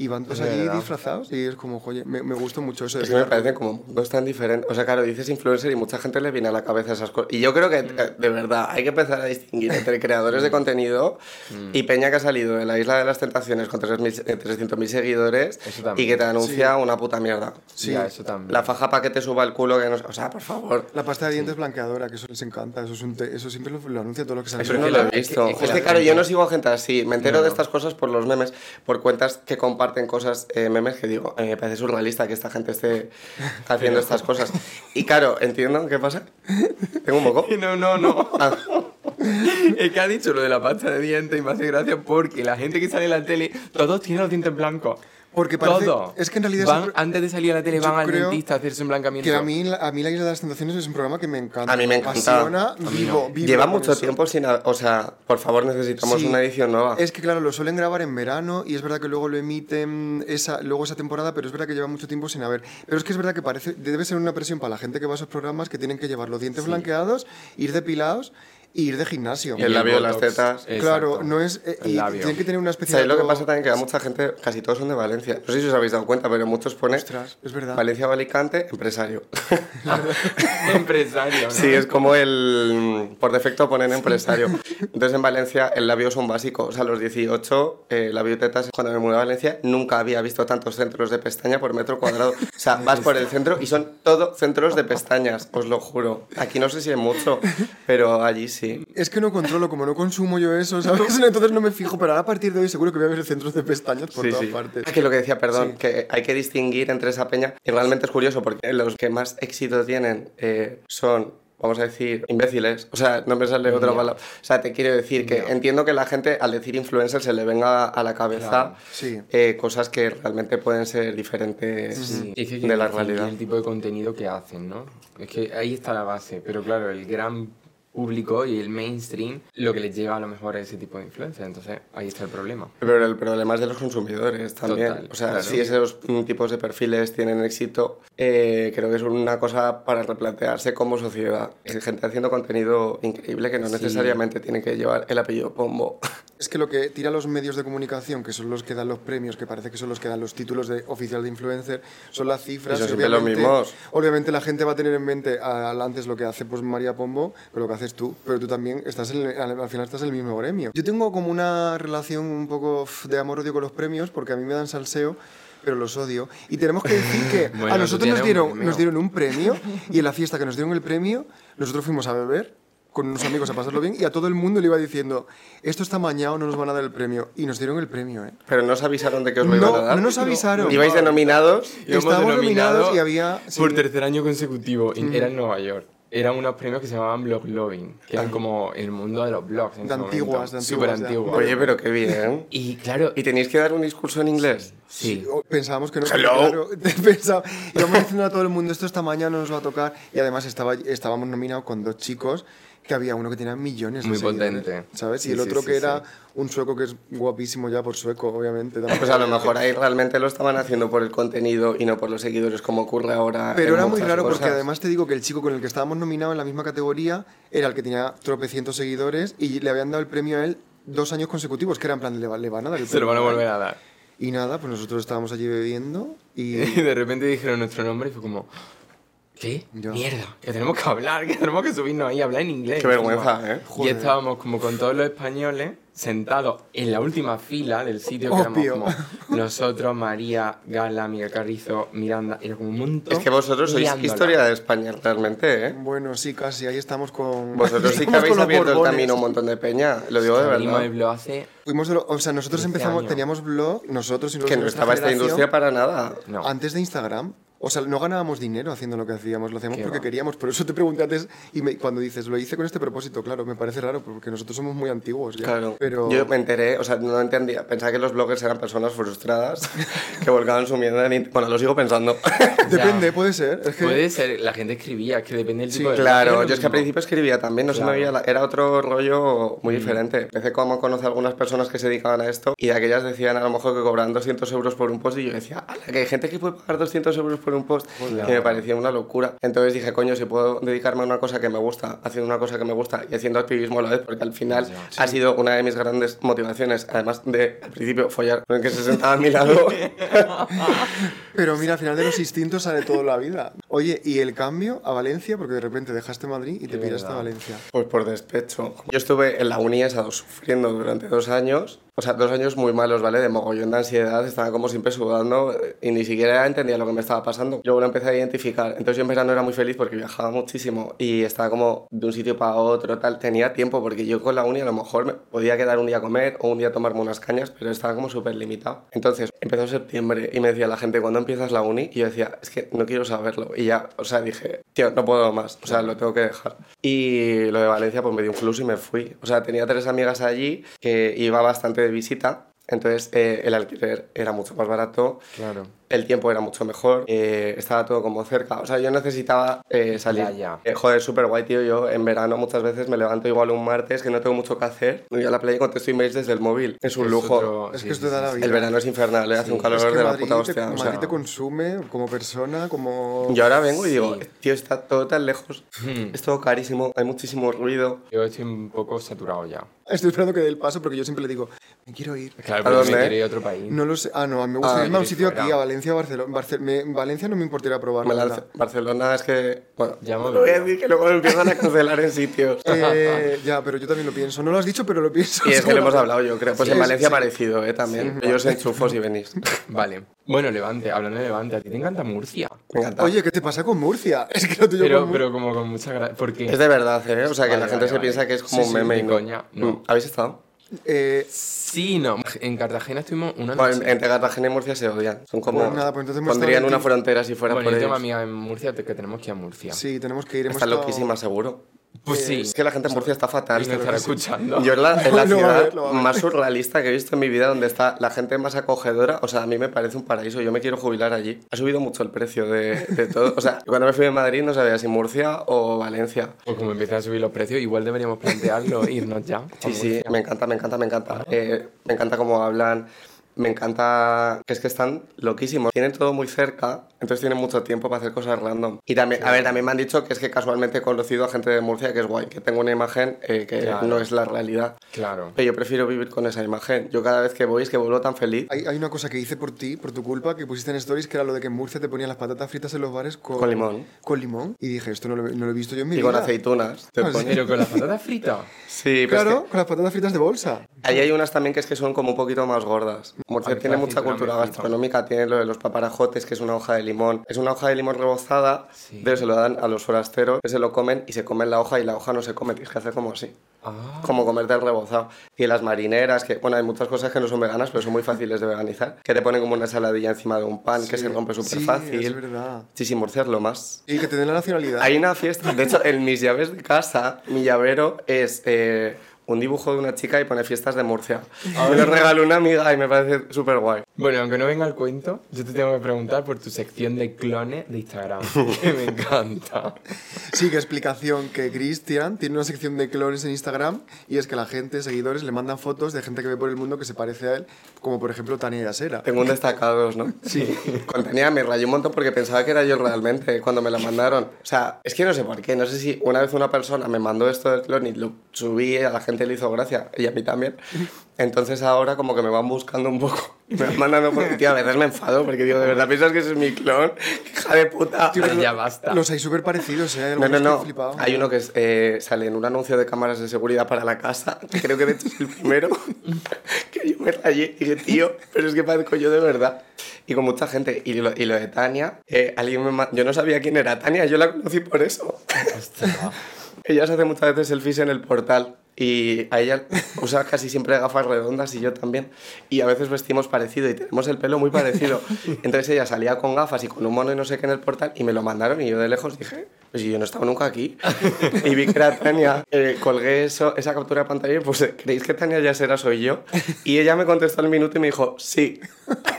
y van todos
Es
allí
verdad.
disfrazados y es como, oye, me, me gustó mucho eso. de
Es que me parecen como mundos tan diferentes. O sea, claro, dices influencer y mucha gente le viene a la cabeza esas cosas. Y yo creo que, eh, de verdad, hay que empezar a distinguir entre creadores de contenido y Peña que ha salido de la Isla de las Tentaciones con 3.000 eh, 300.000 seguidores y que te anuncia una puta mierda.
Sí.
Ya, eso también.
La faja para que te suba el culo, que no... O sea, por favor.
La pasta de dientes blanqueadora, que eso les encanta, eso, es un te- eso siempre lo, lo anuncia todo lo que sale.
Eso no
es
lo
que
he
es
visto.
que-
Es
es
que,
que la
claro, yo no sigo a gente así. Me entero
No,
de
no.
estas cosas por los memes, por cuentas que comparten cosas, eh, memes que digo, eh, me parece surrealista que esta gente esté haciendo estas cosas. Y claro, entiendo, ¿qué pasa? ¿Tengo un moco?
No, no, no.
Ah,
Es que ha dicho lo de la pasta de dientes y me hace gracia porque la gente que sale en la tele, todos tienen los dientes blancos.
Porque parece-
Todo.
es que en realidad
Van,
siempre-
antes de salir a la tele van al dentista a hacerse un blancamiento.
Que a mí, la- a mí La Isla de las Tentaciones es un programa que me encanta.
A mí me encanta.
apasiona,
A mí
vivo,
no.
vivo
Lleva mucho
eso.
tiempo sin... O sea, por favor, necesitamos
Sí.
una edición nueva.
Es que claro, lo suelen grabar en verano y es verdad que luego lo emiten esa, luego esa temporada, pero es verdad que lleva mucho tiempo sin haber. Pero es que es verdad que parece, debe ser una presión para la gente que va a esos programas que tienen que llevar los dientes blanqueados, ir depilados y ir de gimnasio.
Y el labio de las tetas.
Claro,
Exacto.
no es. eh, y tienen que tener una especie
¿Sabéis lo que pasa también? Que a mucha gente, casi todos son de Valencia. No sé si os habéis dado cuenta, pero muchos ponen
Ostras, es verdad.
Valencia o Alicante, empresario.
Empresario, ¿no?
Sí, es como el... Por defecto ponen empresario. Entonces en Valencia el labio es un básico. O sea, a los 18, eh, labio y tetas, cuando me mudé a Valencia, nunca había visto tantos centros de pestaña por metro cuadrado. O sea, vas por el centro y son todo centros de pestañas, os lo juro. Aquí no sé si hay mucho, pero allí sí.
Es que no controlo, como no consumo yo eso, ¿sabes? Entonces no me fijo, pero ahora a partir de hoy seguro que voy a ver centros de pestañas por
Sí,
todas
sí.
partes.
Ah, Que lo que decía, perdón, que hay que distinguir entre esa peña. Y realmente es curioso porque los que más éxito tienen eh, son, vamos a decir, imbéciles. O sea, no me sale otra palabra. O sea, te quiero decir que entiendo que la gente al decir influencer se le venga a la cabeza
Claro.
Sí.
eh, cosas que realmente pueden ser diferentes
Sí,
de la realidad.
el tipo de contenido que hacen, ¿no? Es que ahí está la base, pero claro, el gran público y el mainstream lo que les llega a lo mejor es ese tipo de influencia, entonces ahí está el problema.
Pero el problema es de los consumidores también.
Total,
o sea,
claro.
si esos tipos de perfiles tienen éxito, eh, creo que es una cosa para replantearse como sociedad. Hay gente haciendo contenido increíble que no
Sí.
necesariamente tiene que llevar el apellido Pombo.
Es que lo que tira los medios de comunicación, que son los que dan los premios, que parece que son los que dan los títulos de oficial de influencer, son las cifras.
Los
obviamente-
mismos.
Obviamente la gente va a tener en mente al antes lo que hace pues María Pombo, pero lo que haces tú, pero tú también estás en al, al final estás en el mismo gremio. Yo tengo como una relación un poco de amor-odio con los premios, porque a mí me dan salseo pero los odio. Y tenemos que decir que
Bueno,
a nosotros nos dieron, nos dieron un premio y en la fiesta que nos dieron el premio, nosotros fuimos a beber con unos amigos a pasarlo bien y a todo el mundo le iba diciendo, esto está mañado, no nos van a dar el premio. Y nos dieron el premio, ¿eh?
Pero no os avisaron de que os lo
No,
iban a dar.
no nos avisaron.
Ibais denominados.
Estábamos
denominados
nominados y había- sí.
por tercer año consecutivo. y Era en Nueva York. Eran unos premios que se llamaban Blog Loving, que eran como el mundo de los blogs. En
De antiguas,
momento.
de antiguas,
Súper
ya.
antiguas.
Oye, pero qué bien.
Y claro,
¿Y tenéis que dar un discurso en inglés?
sí.
O- Pensábamos que no.
Hello.
Claro, pensaba, íbamos diciendo a todo el mundo, esto esta mañana nos va a tocar. Y además estaba, estábamos nominados con dos chicos, que había uno que tenía millones de
Muy potente.
¿Sabes?
Sí,
y el
sí,
otro
sí,
que era
sí.
un sueco que es guapísimo ya por sueco, obviamente. tampoco-
Pues a lo mejor ahí realmente lo estaban haciendo por el contenido y no por los seguidores, como ocurre ahora.
Pero
en
era muy raro porque
cosas.
además te digo que el chico con el que estábamos nominados en la misma categoría era el que tenía tropecientos seguidores y le habían dado el premio a él dos años consecutivos, que era en plan, le, va- le van a dar el
Se lo van a
premio
volver a dar.
Y nada, pues nosotros estábamos allí bebiendo y...
Y de repente dijeron nuestro nombre y fue como, ¿qué?
Ya.
Mierda, que tenemos que hablar, que tenemos que subirnos ahí a hablar en inglés.
Qué vergüenza, ¿eh?
Y
Joder.
estábamos como con todos los españoles sentados en la última fila del sitio que
Obvio.
éramos como nosotros, María, Gala, Miguel Carrizo, Miranda, era como un montón.
Es que vosotros sois historia de España realmente, ¿eh?
Bueno, sí, casi, ahí estamos con...
Vosotros sí que habéis abierto el camino a un montón de peña, lo digo de verdad.
el blog hace...
Fuimos de lo- o sea, nosotros
13
empezamos,
años.
teníamos blog, nosotros y los
Que no estaba esta industria para nada.
No.
Antes de Instagram. O sea, no ganábamos dinero haciendo lo que hacíamos, lo hacíamos porque
va.
queríamos. Por eso te pregunté antes, y me- cuando dices, lo hice con este propósito, claro, me parece raro, porque nosotros somos muy antiguos ya.
Claro.
Pero...
Yo me enteré, o sea, no entendía. Pensaba que los bloggers eran personas frustradas que volcaban su mierda en Bueno, lo sigo pensando.
Depende, puede ser. Es que...
Puede ser, la gente escribía, que depende del
Sí,
tipo de
Claro, yo es que al principio escribía también, no se me
Claro.
veía, la- era otro rollo muy diferente. Empecé como a conocer a algunas personas que se dedicaban a esto y de aquellas decían a lo mejor que cobraban 200 euros por un post y yo decía, "Ala, que hay gente que puede pagar 200 euros por un post, que me parecía una locura. Entonces dije, coño, si puedo dedicarme a una cosa que me gusta, haciendo una cosa que me gusta y haciendo activismo a la vez, porque al final ha sido una de mis grandes motivaciones, además de al principio follar con el que se sentaba a mi lado.
Pero mira, al final de los instintos sale toda la vida. Oye, ¿y el cambio a Valencia? Porque de repente dejaste Madrid y te
Es
piraste a
verdad.
Valencia.
Pues por despecho. Yo estuve en la uni esa sufriendo durante dos años. O sea, dos años muy malos, ¿vale? De mogollón de ansiedad, estaba como siempre sudando y ni siquiera entendía lo que me estaba pasando. Luego lo empecé a identificar. Entonces yo en verano era muy feliz porque viajaba muchísimo y estaba como de un sitio para otro, tal. Tenía tiempo porque yo con la uni a lo mejor me podía quedar un día a comer o un día a tomarme unas cañas, pero estaba como súper limitado. Entonces empezó septiembre y me decía la gente, ¿cuándo empiezas la uni? Y yo decía, es que no quiero saberlo. Y ya, o sea, dije, tío, no puedo más, o sea, lo tengo que dejar. Y lo de Valencia, pues me dio un flux y me fui. O sea, tenía tres amigas allí que iba bastante de visita. Entonces eh, el alquiler era mucho más barato,
Claro.
El tiempo era mucho mejor, eh, estaba todo como cerca. O sea, yo necesitaba eh, salir.
Ya, ya.
Eh, joder, súper guay, tío. Yo en verano muchas veces me levanto igual un martes que no tengo mucho que hacer. Voy a la playa y contesto emails desde el móvil. Es un
Es
lujo.
otro-
Es
sí,
que
sí,
esto da
sí,
la
sí.
vida.
El verano es infernal, ¿eh? hace un calor
Es que
de la
Madrid,
puta
te,
hostia. o
Madrid
sea.
te consume como persona, como...
Yo ahora vengo y digo,
Sí.
tío, está todo tan lejos,
Hmm.
es todo carísimo, hay muchísimo ruido.
Yo estoy un poco saturado ya.
Estoy esperando que dé el paso porque yo siempre le digo, me quiero ir.
Claro,
¿A
porque
dónde?
me quiero ir a otro país.
No lo sé. Ah, no, a me gusta
Ah,
irme a un sitio aquí,
fuera.
a Valencia o Barcelona. Barce- me- Valencia no me importaría probarlo.
Me. Barcelona es que, bueno,
Ya
lo voy a decir que luego me empiezan a cancelar en sitios.
Eh, ya, pero yo también lo pienso. No lo has dicho, pero lo pienso.
Y es que lo hemos hablado yo creo, pues
Sí,
en Valencia
sí.
parecido, ¿eh? También. Yo os enchufo si venís.
Vale. Bueno, Levante, hablando de Levante, a ti te encanta Murcia.
Me encanta.
Oye, ¿qué te pasa con Murcia? Es que lo tuyo
Pero,
con Mur-
pero como con mucha gracia. Porque.
Es de verdad, ¿eh? O sea, que
Vale,
la gente
vale,
se
vale.
piensa que es como
Sí,
un
sí,
meme y no.
coña, no.
Mm, ¿Habéis estado?
Eh,
Sí, no. En Cartagena estuvimos una
Bueno,
noche.
entre Cartagena y Murcia se odian. Son como...
Pues nada, pues
pondrían una frontera si fuera
Bueno,
por
yo tengo
ellos.
amiga en Murcia que tenemos que ir a Murcia.
sí, tenemos que ir.
Está
estado-
loquísima, seguro.
Pues sí.
Es que la gente en Murcia está fatal.
Y nos estará escuchando.
Yo en la, en la
a
ciudad más surrealista que he visto en mi vida, donde está la gente más acogedora, o sea, a mí me parece un paraíso, yo me quiero jubilar allí. Ha subido mucho el precio de, de todo. O sea, cuando me fui de Madrid no sabía si Murcia o Valencia.
Pues como empiezan a subir los precios, igual deberíamos plantearlo e irnos ya.
Sí, sí, me encanta, me encanta, me encanta. Eh, me encanta cómo hablan, me encanta que es que están loquísimos. Tienen todo muy cerca, entonces tienen mucho tiempo para hacer cosas random. Y también, a ver, también me han dicho que es que casualmente he conocido a gente de Murcia que es guay, que tengo una imagen eh, que
Claro.
no es la realidad.
Claro.
Pero yo prefiero vivir con esa imagen. Yo cada vez que voy es que vuelvo tan feliz.
Hay, hay una cosa que hice por ti, por tu culpa, que pusiste en stories, que era lo de que en Murcia te ponían las patatas fritas en los bares con,
Con limón.
Con limón. Y dije, esto no lo, no lo he visto yo en mi
Y
vida.
con aceitunas. te
Ah, sí.
Pero con las patatas fritas.
Sí, pero es
Claro,
que
con las patatas fritas de bolsa.
ahí hay unas también que es que son como un poquito más gordas. Murcia tiene mucha cultura gastronómica, tiene lo de los paparajotes, que es una hoja de limón. Es una hoja de limón rebozada,
Sí.
pero se lo dan a los forasteros, que se lo comen y se comen la hoja y la hoja no se come, tienes que hacer como así.
Ah.
Como comerte el rebozado. Y las marineras, que bueno, hay muchas cosas que no son veganas, pero son muy fáciles de veganizar. Que te ponen como una saladilla encima de un pan que
Sí.
se rompe súper
Sí,
fácil.
es verdad.
Sí, sí, Murcia es lo más.
Y que te den la nacionalidad.
Hay una fiesta, de hecho, en mis llaves de casa, mi llavero es eh, un dibujo de una chica y pone fiestas de Murcia. Me lo regaló una amiga y me parece súper guay.
Bueno, aunque no venga al cuento, yo te tengo que preguntar por tu sección de clones de Instagram, que me encanta.
Sí, que explicación que Cristian tiene una sección de clones en Instagram y es que la gente, seguidores, le mandan fotos de gente que ve por el mundo que se parece a él, como por ejemplo Tania Yasera.
Tengo un destacados, ¿no? Sí. Con Tania me rayé un montón porque pensaba que era yo realmente cuando me la mandaron. O sea, es que no sé por qué. No sé si una vez una persona me mandó esto del clon y lo subí, a la gente le hizo gracia, y a mí también. Entonces ahora como que me van buscando un poco. Me van mandando porque, tío, a veces me enfado porque digo, ¿de verdad piensas que ese es mi clon? ¡Qué hija de puta!
Pero ya basta.
Los hay súper parecidos, ¿eh?
No,
algunos
no,
he
no.
flipado.
Hay uno que es, eh, sale en un anuncio de cámaras de seguridad para la casa, creo que de hecho es el primero, que yo me rayé y dije, tío, pero es que parezco yo de verdad. Y con mucha gente. Y lo, y lo de Tania, eh, alguien me yo no sabía quién era Tania, yo la conocí por eso. Ella se hace muchas veces selfies en el portal y a ella usa casi siempre gafas redondas y yo también. Y a veces vestimos parecido y tenemos el pelo muy parecido. Entonces ella salía con gafas y con un mono y no sé qué en el portal y me lo mandaron y yo de lejos dije, pues yo no estaba nunca aquí. Y vi que era Tania, eh, colgué eso, esa captura de pantalla y puse, ¿creéis que Tania ya será soy yo? Y ella me contestó al minuto y me dijo, sí.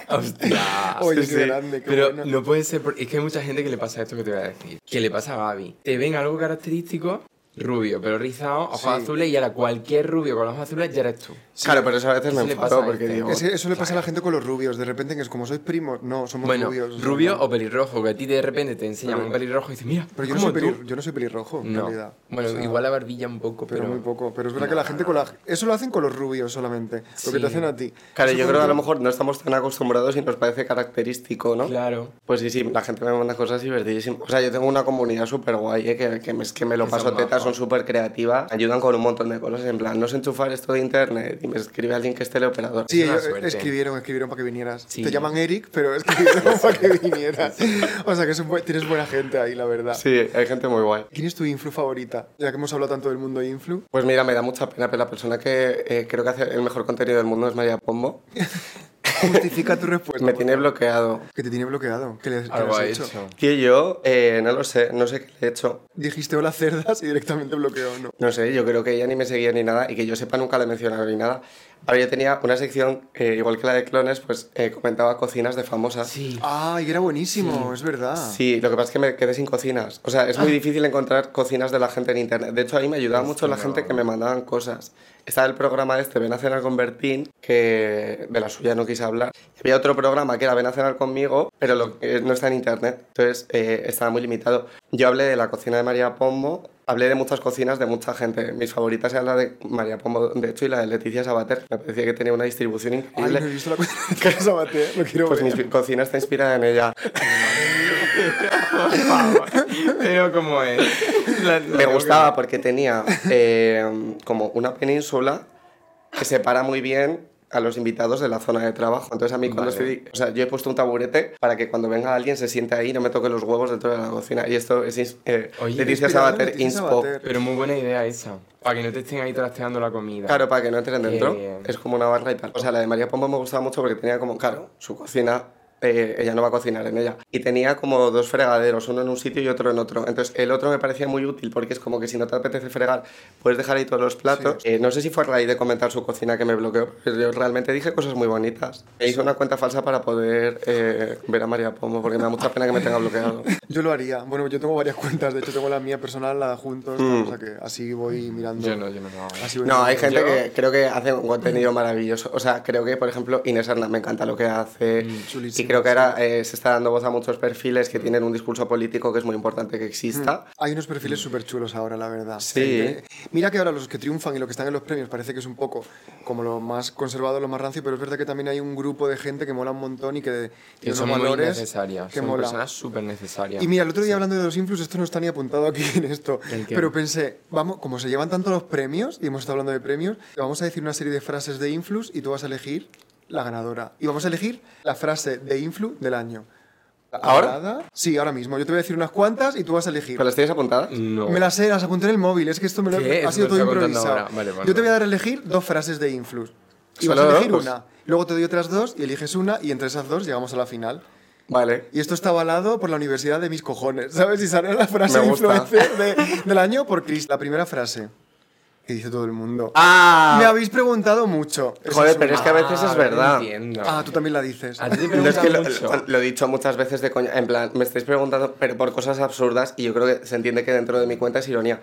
Hostia.
Oye,
sí,
qué
sí.
grande, qué
Pero
bueno.
no puede ser, porque es que hay mucha gente que le pasa esto que te voy a decir. Que le pasa a Gaby. Te ven algo característico, rubio, pero rizado, ojos
Sí.
azules, y ahora cualquier rubio con ojos azules ya eres tú.
Claro, pero eso a veces me enfado porque
este.
digo...
Eso le pasa a la gente con los rubios. De repente, que es como sois primos, no, somos
Bueno,
rubios.
rubio
no.
o pelirrojo, que a ti de repente te enseñan un pelirrojo y dices, mira,
Pero yo no, soy
tú.
pelir- yo no soy pelirrojo, en
No.
realidad.
Bueno,
O sea,
igual la barbilla un poco,
Pero,
pero...
muy poco. Pero es verdad que la gente con la... Eso lo hacen con los rubios solamente. Lo que te hacen a ti.
Claro,
Eso
yo creo que a lo mejor no estamos tan acostumbrados y nos parece característico, ¿no?
Claro.
Pues sí, sí, la gente me manda cosas divertidísimas. O sea, yo tengo una comunidad súper guay, ¿eh? que, que, me, es que me lo paso tetas, son súper creativas, ayudan con un montón de cosas, en plan, no sé enchufar esto de internet y me escribe alguien que es teleoperador.
Sí,
Es una
ellos escribieron, escribieron para que vinieras.
Sí.
Te llaman Eric, pero escribieron para que vinieras. O sea que tienes buena gente ahí, la verdad.
Sí, hay gente muy guay.
¿Quién es tu influ favorita? Ya que hemos hablado tanto del mundo influ.
Pues mira, me da mucha pena, pero la persona que eh, creo que hace el mejor contenido del mundo es María Pombo.
Justifica tu respuesta.
Me tiene bloqueado.
Que te tiene bloqueado. ¿Qué le, qué le
Algo
has
ha
hecho?
hecho.
Tío, yo eh, no lo sé, no sé qué le he hecho.
Dijiste hola cerdas y directamente bloqueó, ¿no?
No sé, yo creo que ella ni me seguía ni nada y que yo sepa nunca le he mencionado ni nada. Ahora yo tenía una sección, eh, igual que la de clones, pues eh, comentaba cocinas de famosas.
Sí.
Ay, era buenísimo, es verdad.
Sí, lo que pasa es que me quedé sin cocinas. O sea, es muy difícil encontrar cocinas de la gente en internet. De hecho, ahí me ayudaba mucho la gente que me mandaban cosas. Estaba el programa este, Ven a cenar con Bertín, que de la suya no quise hablar. Había otro programa que era Ven a cenar conmigo, pero lo, eh, no está en internet. Entonces, eh, estaba muy limitado. Yo hablé de la cocina de María Pombo, hablé de muchas cocinas de mucha gente. Mis favoritas eran la de María Pombo, de hecho, y la de Leticia Sabater. Me parecía que tenía una distribución
Ay,
increíble.
no he visto la cocina de Sabater, lo quiero
Pues
ver.
mi cocina está inspirada en ella.
Por favor. Pero como es. La- la
Me gustaba
que-
porque tenía eh, como una península que separa muy bien a los invitados de la zona de trabajo. Entonces a mí cuando
Vale.
estoy... O sea, yo he puesto un taburete para que cuando venga alguien se siente ahí y no me toque los huevos dentro de la cocina. Y esto es eh,
Oye,
Leticia Sabater, Inspo.
Pero muy buena idea esa. Para que no te estén ahí trasteando la comida.
Claro, para que no entren dentro.
bien.
Es como una barra y tal. O sea, la de María Pombo me gustaba mucho porque tenía como, claro, su cocina, eh, ella no va a cocinar en ella. Y tenía como dos fregaderos, uno en un sitio y otro en otro. Entonces, el otro me parecía muy útil porque es como que si no te apetece fregar, puedes dejar ahí todos los platos. Eh, no sé si fue a raíz de comentar su cocina que me bloqueó, pero yo realmente dije cosas muy bonitas. E hice una cuenta falsa para poder eh, ver a María Pombo porque me da mucha pena que me tenga bloqueado.
Yo lo haría. Bueno, yo tengo varias cuentas. De hecho, tengo la mía personal, la de juntos.
Mm.
O sea que así voy mirando.
Yo no, yo no
No, hay gente
Yo-
que creo que hace un contenido maravilloso. O sea, creo que, por ejemplo, Inés Arna me encanta lo que hace.
chulísimo,
creo que ahora eh, se está dando voz a muchos perfiles que tienen un discurso político que es muy importante que exista.
Hay unos perfiles súper chulos ahora, la verdad.
Sí.
Mira que ahora los que triunfan y los que están en los premios parece que es un poco como lo más conservado, lo más rancio, pero es verdad que también hay un grupo de gente que mola un montón y que tiene
son
unos
muy
valores
necesarias.
que
Son
mola.
personas súper necesarias.
Y mira, el otro día hablando de los influx, esto no está ni apuntado aquí en esto, pero pensé, vamos, como se llevan tanto los premios, y hemos estado hablando de premios, vamos a decir una serie de frases de influx y tú vas a elegir la ganadora. Y vamos a elegir la frase de influ del año.
¿Ahora?
Sí, ahora mismo. Yo te voy a decir unas cuantas y tú vas a elegir.
¿Pero las tienes apuntadas?
No.
Me las sé, las apunté en el móvil. Es que esto me lo,
¿Qué?
ha sido todo improvisado.
ahora. Vale, vale,
Yo te voy a dar a elegir dos frases de influx. Y vas
¿Solo
a elegir
Pues-
una. Luego te doy otras dos y eliges una y entre esas dos llegamos a la final.
Vale.
Y esto está avalado por la Universidad de mis cojones. ¿Sabes? Y sale la frase influencer de- del año por Chris. La primera frase que dice todo el mundo.
¡Ah!
Me habéis preguntado mucho.
Joder,
es
pero es que a veces es
Ah,
verdad.
no entiendo.
Ah, tú también la dices.
A ti te
No, es
preguntan
que lo,
mucho.
lo he dicho muchas veces de coña, en plan, me estáis preguntando, pero por cosas absurdas, y yo creo que se entiende que dentro de mi cuenta es ironía.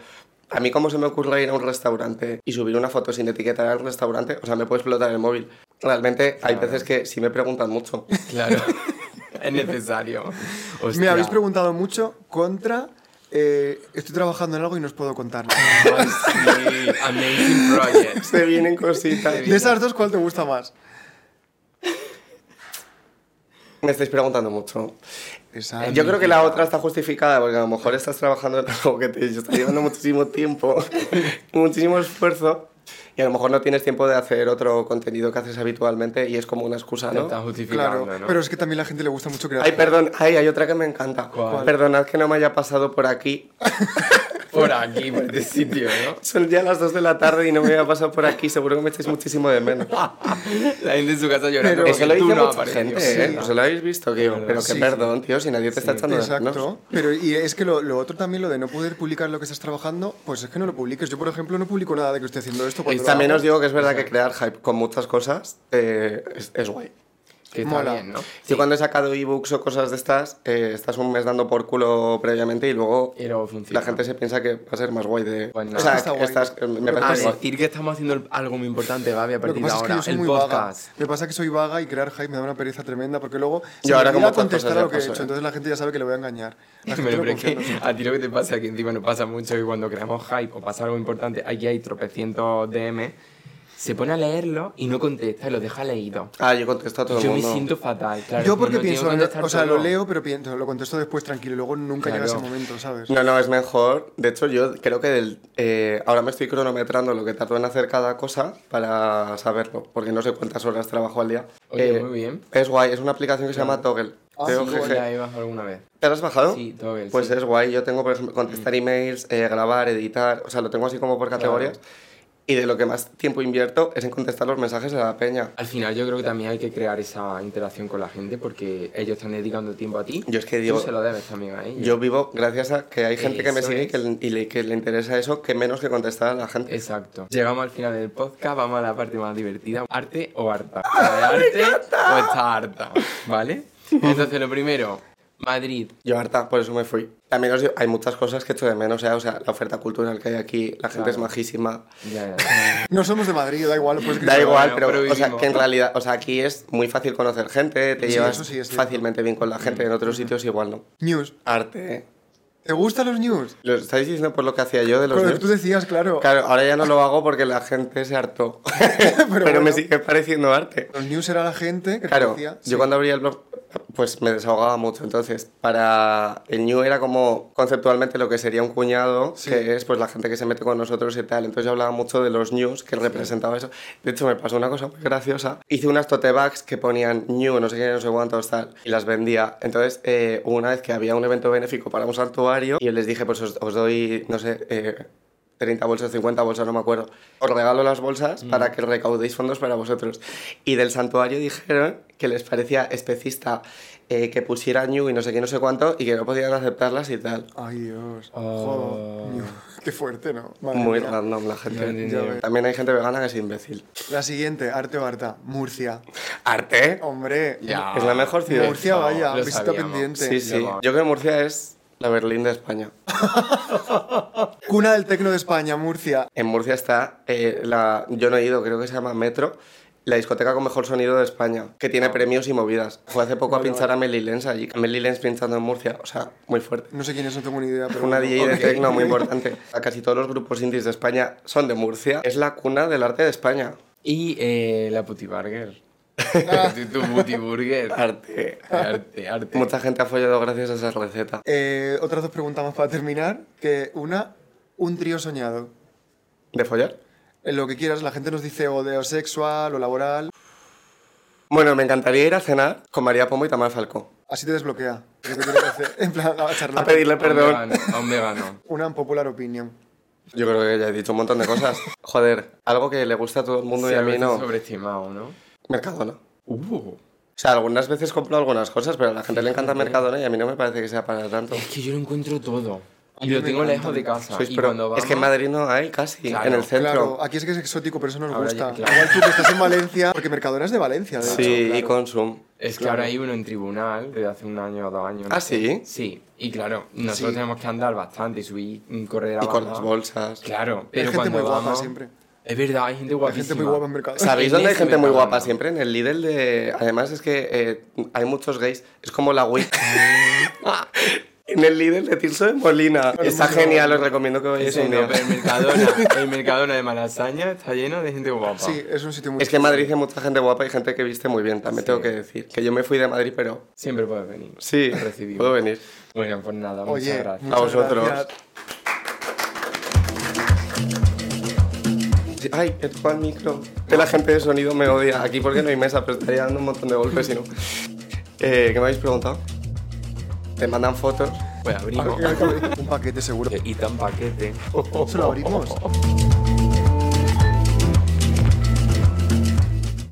A mí, ¿cómo se me ocurre ir a un restaurante y subir una foto sin etiquetar al restaurante? O sea, me puede explotar el móvil. Realmente hay veces que sí me preguntan mucho.
Claro. es necesario.
Me
Hostia.
habéis preguntado mucho contra. Eh, estoy trabajando en algo y no os puedo contar.
Sí. Amazing project.
Se vienen cositas.
De esas dos, ¿cuál te gusta más?
Me estáis preguntando mucho.
Esa.
Yo creo que la otra está justificada porque a lo mejor estás trabajando en algo que te está llevando muchísimo tiempo, muchísimo esfuerzo y a lo mejor no tienes tiempo de hacer otro contenido que haces habitualmente y es como una excusa, ¿no?
estás justificando,
Claro,
¿no?
pero es que también a la gente le gusta mucho crear.
Ay, perdón, ay, hay otra que me encanta.
¿Cuál?
Perdonad que no me haya pasado por aquí.
por aquí, por este sitio, ¿no?
Son ya las 2 de la tarde y no me había pasado por aquí. Seguro que me echáis muchísimo de menos.
La gente en su casa llorando.
Pero-
Es que lo dice
tú no
mucha
apareces.
gente,
Sí.
¿eh? ¿Os lo habéis visto? Que yo, pero que
Sí.
perdón, tío, si nadie te está echando de menos.
Exacto. Pero y es que lo, lo otro también, lo de no poder publicar lo que estás trabajando, pues es que no lo publiques. Yo, por ejemplo, no publico nada de que estoy haciendo esto. Lo
También os digo que es verdad que crear hype con muchas cosas eh, es, es guay.
Que está
Mola.
bien, ¿no?
Yo cuando he sacado ebooks o cosas de estas, eh, estás un mes dando por culo previamente y luego
Y luego funciona.
la gente se piensa que va a ser más guay de...
Pues no.
O sea,
Está
estás- eh, me
A decir que estamos haciendo algo muy importante, Gaby, a partir de
pasa es que
ahora.
yo soy
el
muy vaga.
podcast.
Me pasa que soy vaga y crear hype me da una pereza tremenda porque luego
Yo ahora muchas
contestar a lo que he hecho.
¿eh?
Entonces la gente ya sabe que le voy a engañar.
Bueno, pero es que a ti lo que te pasa, que encima nos pasa mucho que cuando creamos hype o pasa algo importante, aquí hay tropecientos DM, se pone a leerlo y no contesta y lo deja leído.
Ah, yo contesto a todo el
Yo me
mundo.
siento fatal, claro.
Yo porque pienso, o sea,
todo.
lo leo, pero pienso, lo contesto después tranquilo y luego nunca llega
Claro.
ese momento, ¿sabes?
No, no, es mejor. De hecho, yo creo que del- eh, ahora me estoy cronometrando lo que tardo en hacer cada cosa para saberlo, porque no sé cuántas horas trabajo al día.
Oye,
Eh,
muy bien.
Es guay, es una aplicación que se llama Toggle.
Ah,
Sí, ya he bajado alguna vez.
¿Te la has bajado?
Sí, Toggle,
Pues
sí.
es guay. Yo tengo, por ejemplo, contestar emails, eh, grabar, editar. O sea, lo tengo así como por categorías. Y de lo que más tiempo invierto es en contestar los mensajes de la peña.
Al final yo creo que también hay que crear esa interacción con la gente porque ellos están dedicando tiempo a ti.
Yo es que digo-
Tú se lo debes también a ellos.
Yo vivo gracias a que hay gente que me
Eso
sigue y que, le- y le, que le interesa eso, que menos que contestar a la gente.
Exacto. Llegamos al final del podcast, vamos a la parte más divertida. ¿Arte o harta? ¿Está de arte o está harta? ¿Vale? Entonces, lo primero, Madrid.
Yo harta, por eso me fui. También os digo, hay muchas cosas que echo de menos, ¿eh? o sea, la oferta cultural que hay aquí, la gente es majísima.
Ya, ya.
No somos de Madrid, da igual, pues
Da igual,
bueno,
pero,
pero
o sea, que en realidad, o sea, aquí es muy fácil conocer gente, te
Sí,
llevas
sí
fácilmente bien con la gente, en otros sitios igual no.
News.
Arte, ¿eh?
¿Te gustan los news?
¿Lo estáis diciendo por lo que hacía yo de los news?
tú decías, claro.
Claro, ahora ya no lo hago porque la gente se hartó. pero
bueno.
me sigue pareciendo arte.
Los news era la gente que te
Claro,
decía.
yo cuando abría el blog, pues me desahogaba mucho. Entonces, para el New era como conceptualmente lo que sería un cuñado,
Sí.
que es pues la gente que se mete con nosotros y tal. Entonces yo hablaba mucho de los news, que representaba eso. De hecho, me pasó una cosa muy graciosa. Hice unas tote bags que ponían new, no sé qué, no sé cuántos, tal, y las vendía. Entonces, eh, una vez que había un evento benéfico para un santuario y yo les dije, pues os, os doy, no sé... eh, 30 bolsas, 50 bolsas, no me acuerdo. Os regalo las bolsas para que recaudéis fondos para vosotros. Y del santuario dijeron que les parecía especista eh, que pusiera New y no sé qué, no sé cuánto, y que no podían aceptarlas y tal.
Ay, Dios.
Oh.
Joder. Qué fuerte, ¿no? Madre
Muy
mía.
random la gente. También hay gente vegana que es imbécil.
La siguiente, arte o harta. Murcia.
¿Arte?
Hombre.
Ya.
Es la mejor ciudad.
Murcia,
No,
vaya.
lo
Visita
sabíamos.
pendiente.
Sí, sí. Yo creo que Murcia es la Berlín de España.
Cuna del tecno de España, Murcia.
En Murcia está eh, la... Yo no he ido, creo que se llama Metro. La discoteca con mejor sonido de España, que tiene premios y movidas. Fue hace poco a pinchar a Melly Lenz allí. Melly Lenz pinchando en Murcia, o sea, muy fuerte.
No sé quién es, no tengo ni idea. Pero
una
bueno.
DJ de
Ok.
techno muy importante. A casi todos los grupos indies de España son de Murcia. Es la cuna del arte de España.
Y eh, la Puti Burger. tu Puti Burger.
Arte.
Arte, arte.
Mucha gente ha follado gracias a esa receta.
Eh, otras dos preguntas más para terminar. Que una, un trío soñado.
¿De follar?
En lo que quieras, la gente nos dice o de o sexual o laboral.
Bueno, me encantaría ir a cenar con María Pomo y Tamara Falcó.
Así te desbloquea. Lo que hacer. En plan, a charlar.
A pedirle
A un
perdón.
vegano, A un vegano.
Una popular opinion.
Yo creo que ya he dicho un montón de cosas. Joder, algo que le gusta a todo el mundo
Sí,
y a mí no.
sobreestimado, ¿no?
Mercadona.
Uh.
O sea, algunas veces compro algunas cosas, pero a la gente le encanta Mercadona y a mí no me parece que sea para tanto.
Es que yo lo encuentro todo. Y lo tengo lejos de casa.
Sois
cuando vamos,
Es que en Madrid no hay casi,
Claro,
en el centro.
Claro, aquí es que es exótico, pero eso nos
Ahora
gusta.
ya- claro.
Igual tú que estás en Valencia, porque Mercadona es de Valencia, de
Sí,
hecho.
y. Consum.
Es que ahora hay uno en tribunal desde hace un año o dos años. no
¿Ah,
sé.
sí?
Sí. Y claro, nosotros
Sí.
tenemos que andar bastante y subir un correr a
Y con las bolsas.
Claro, pero
gente
cuando
muy guapa
vamos...
siempre.
Es verdad, hay gente
Hay
guapísima.
gente muy guapa en Mercadona.
¿Sabéis dónde hay gente muy guapa siempre? En el Lidl de... Además es que eh, hay muchos gays. Es como la Wii. en el Lidl de Tirso de Molina. Está genial, os recomiendo que vayáis
Sí,
un
no,
día.
pero el Mercadona, el Mercadona de Malasaña está lleno de gente guapa.
Sí, es un sitio muy
Es que en Madrid hay mucha gente guapa y gente que viste muy bien, también tengo que decir. Que yo me fui de Madrid, pero...
Siempre puedes venir.
Sí, puedo venir.
Bueno, pues nada,
Oye,
muchas gracias.
muchas
A vosotros.
gracias.
Ay, el micro. Que la gente de sonido me odia. Aquí porque no hay mesa, pero estaría dando un montón de golpes si no. Eh, ¿Qué me habéis preguntado? Te mandan fotos.
Pues abrimos.
Un paquete seguro.
Y tan paquete.
¿Se lo abrimos?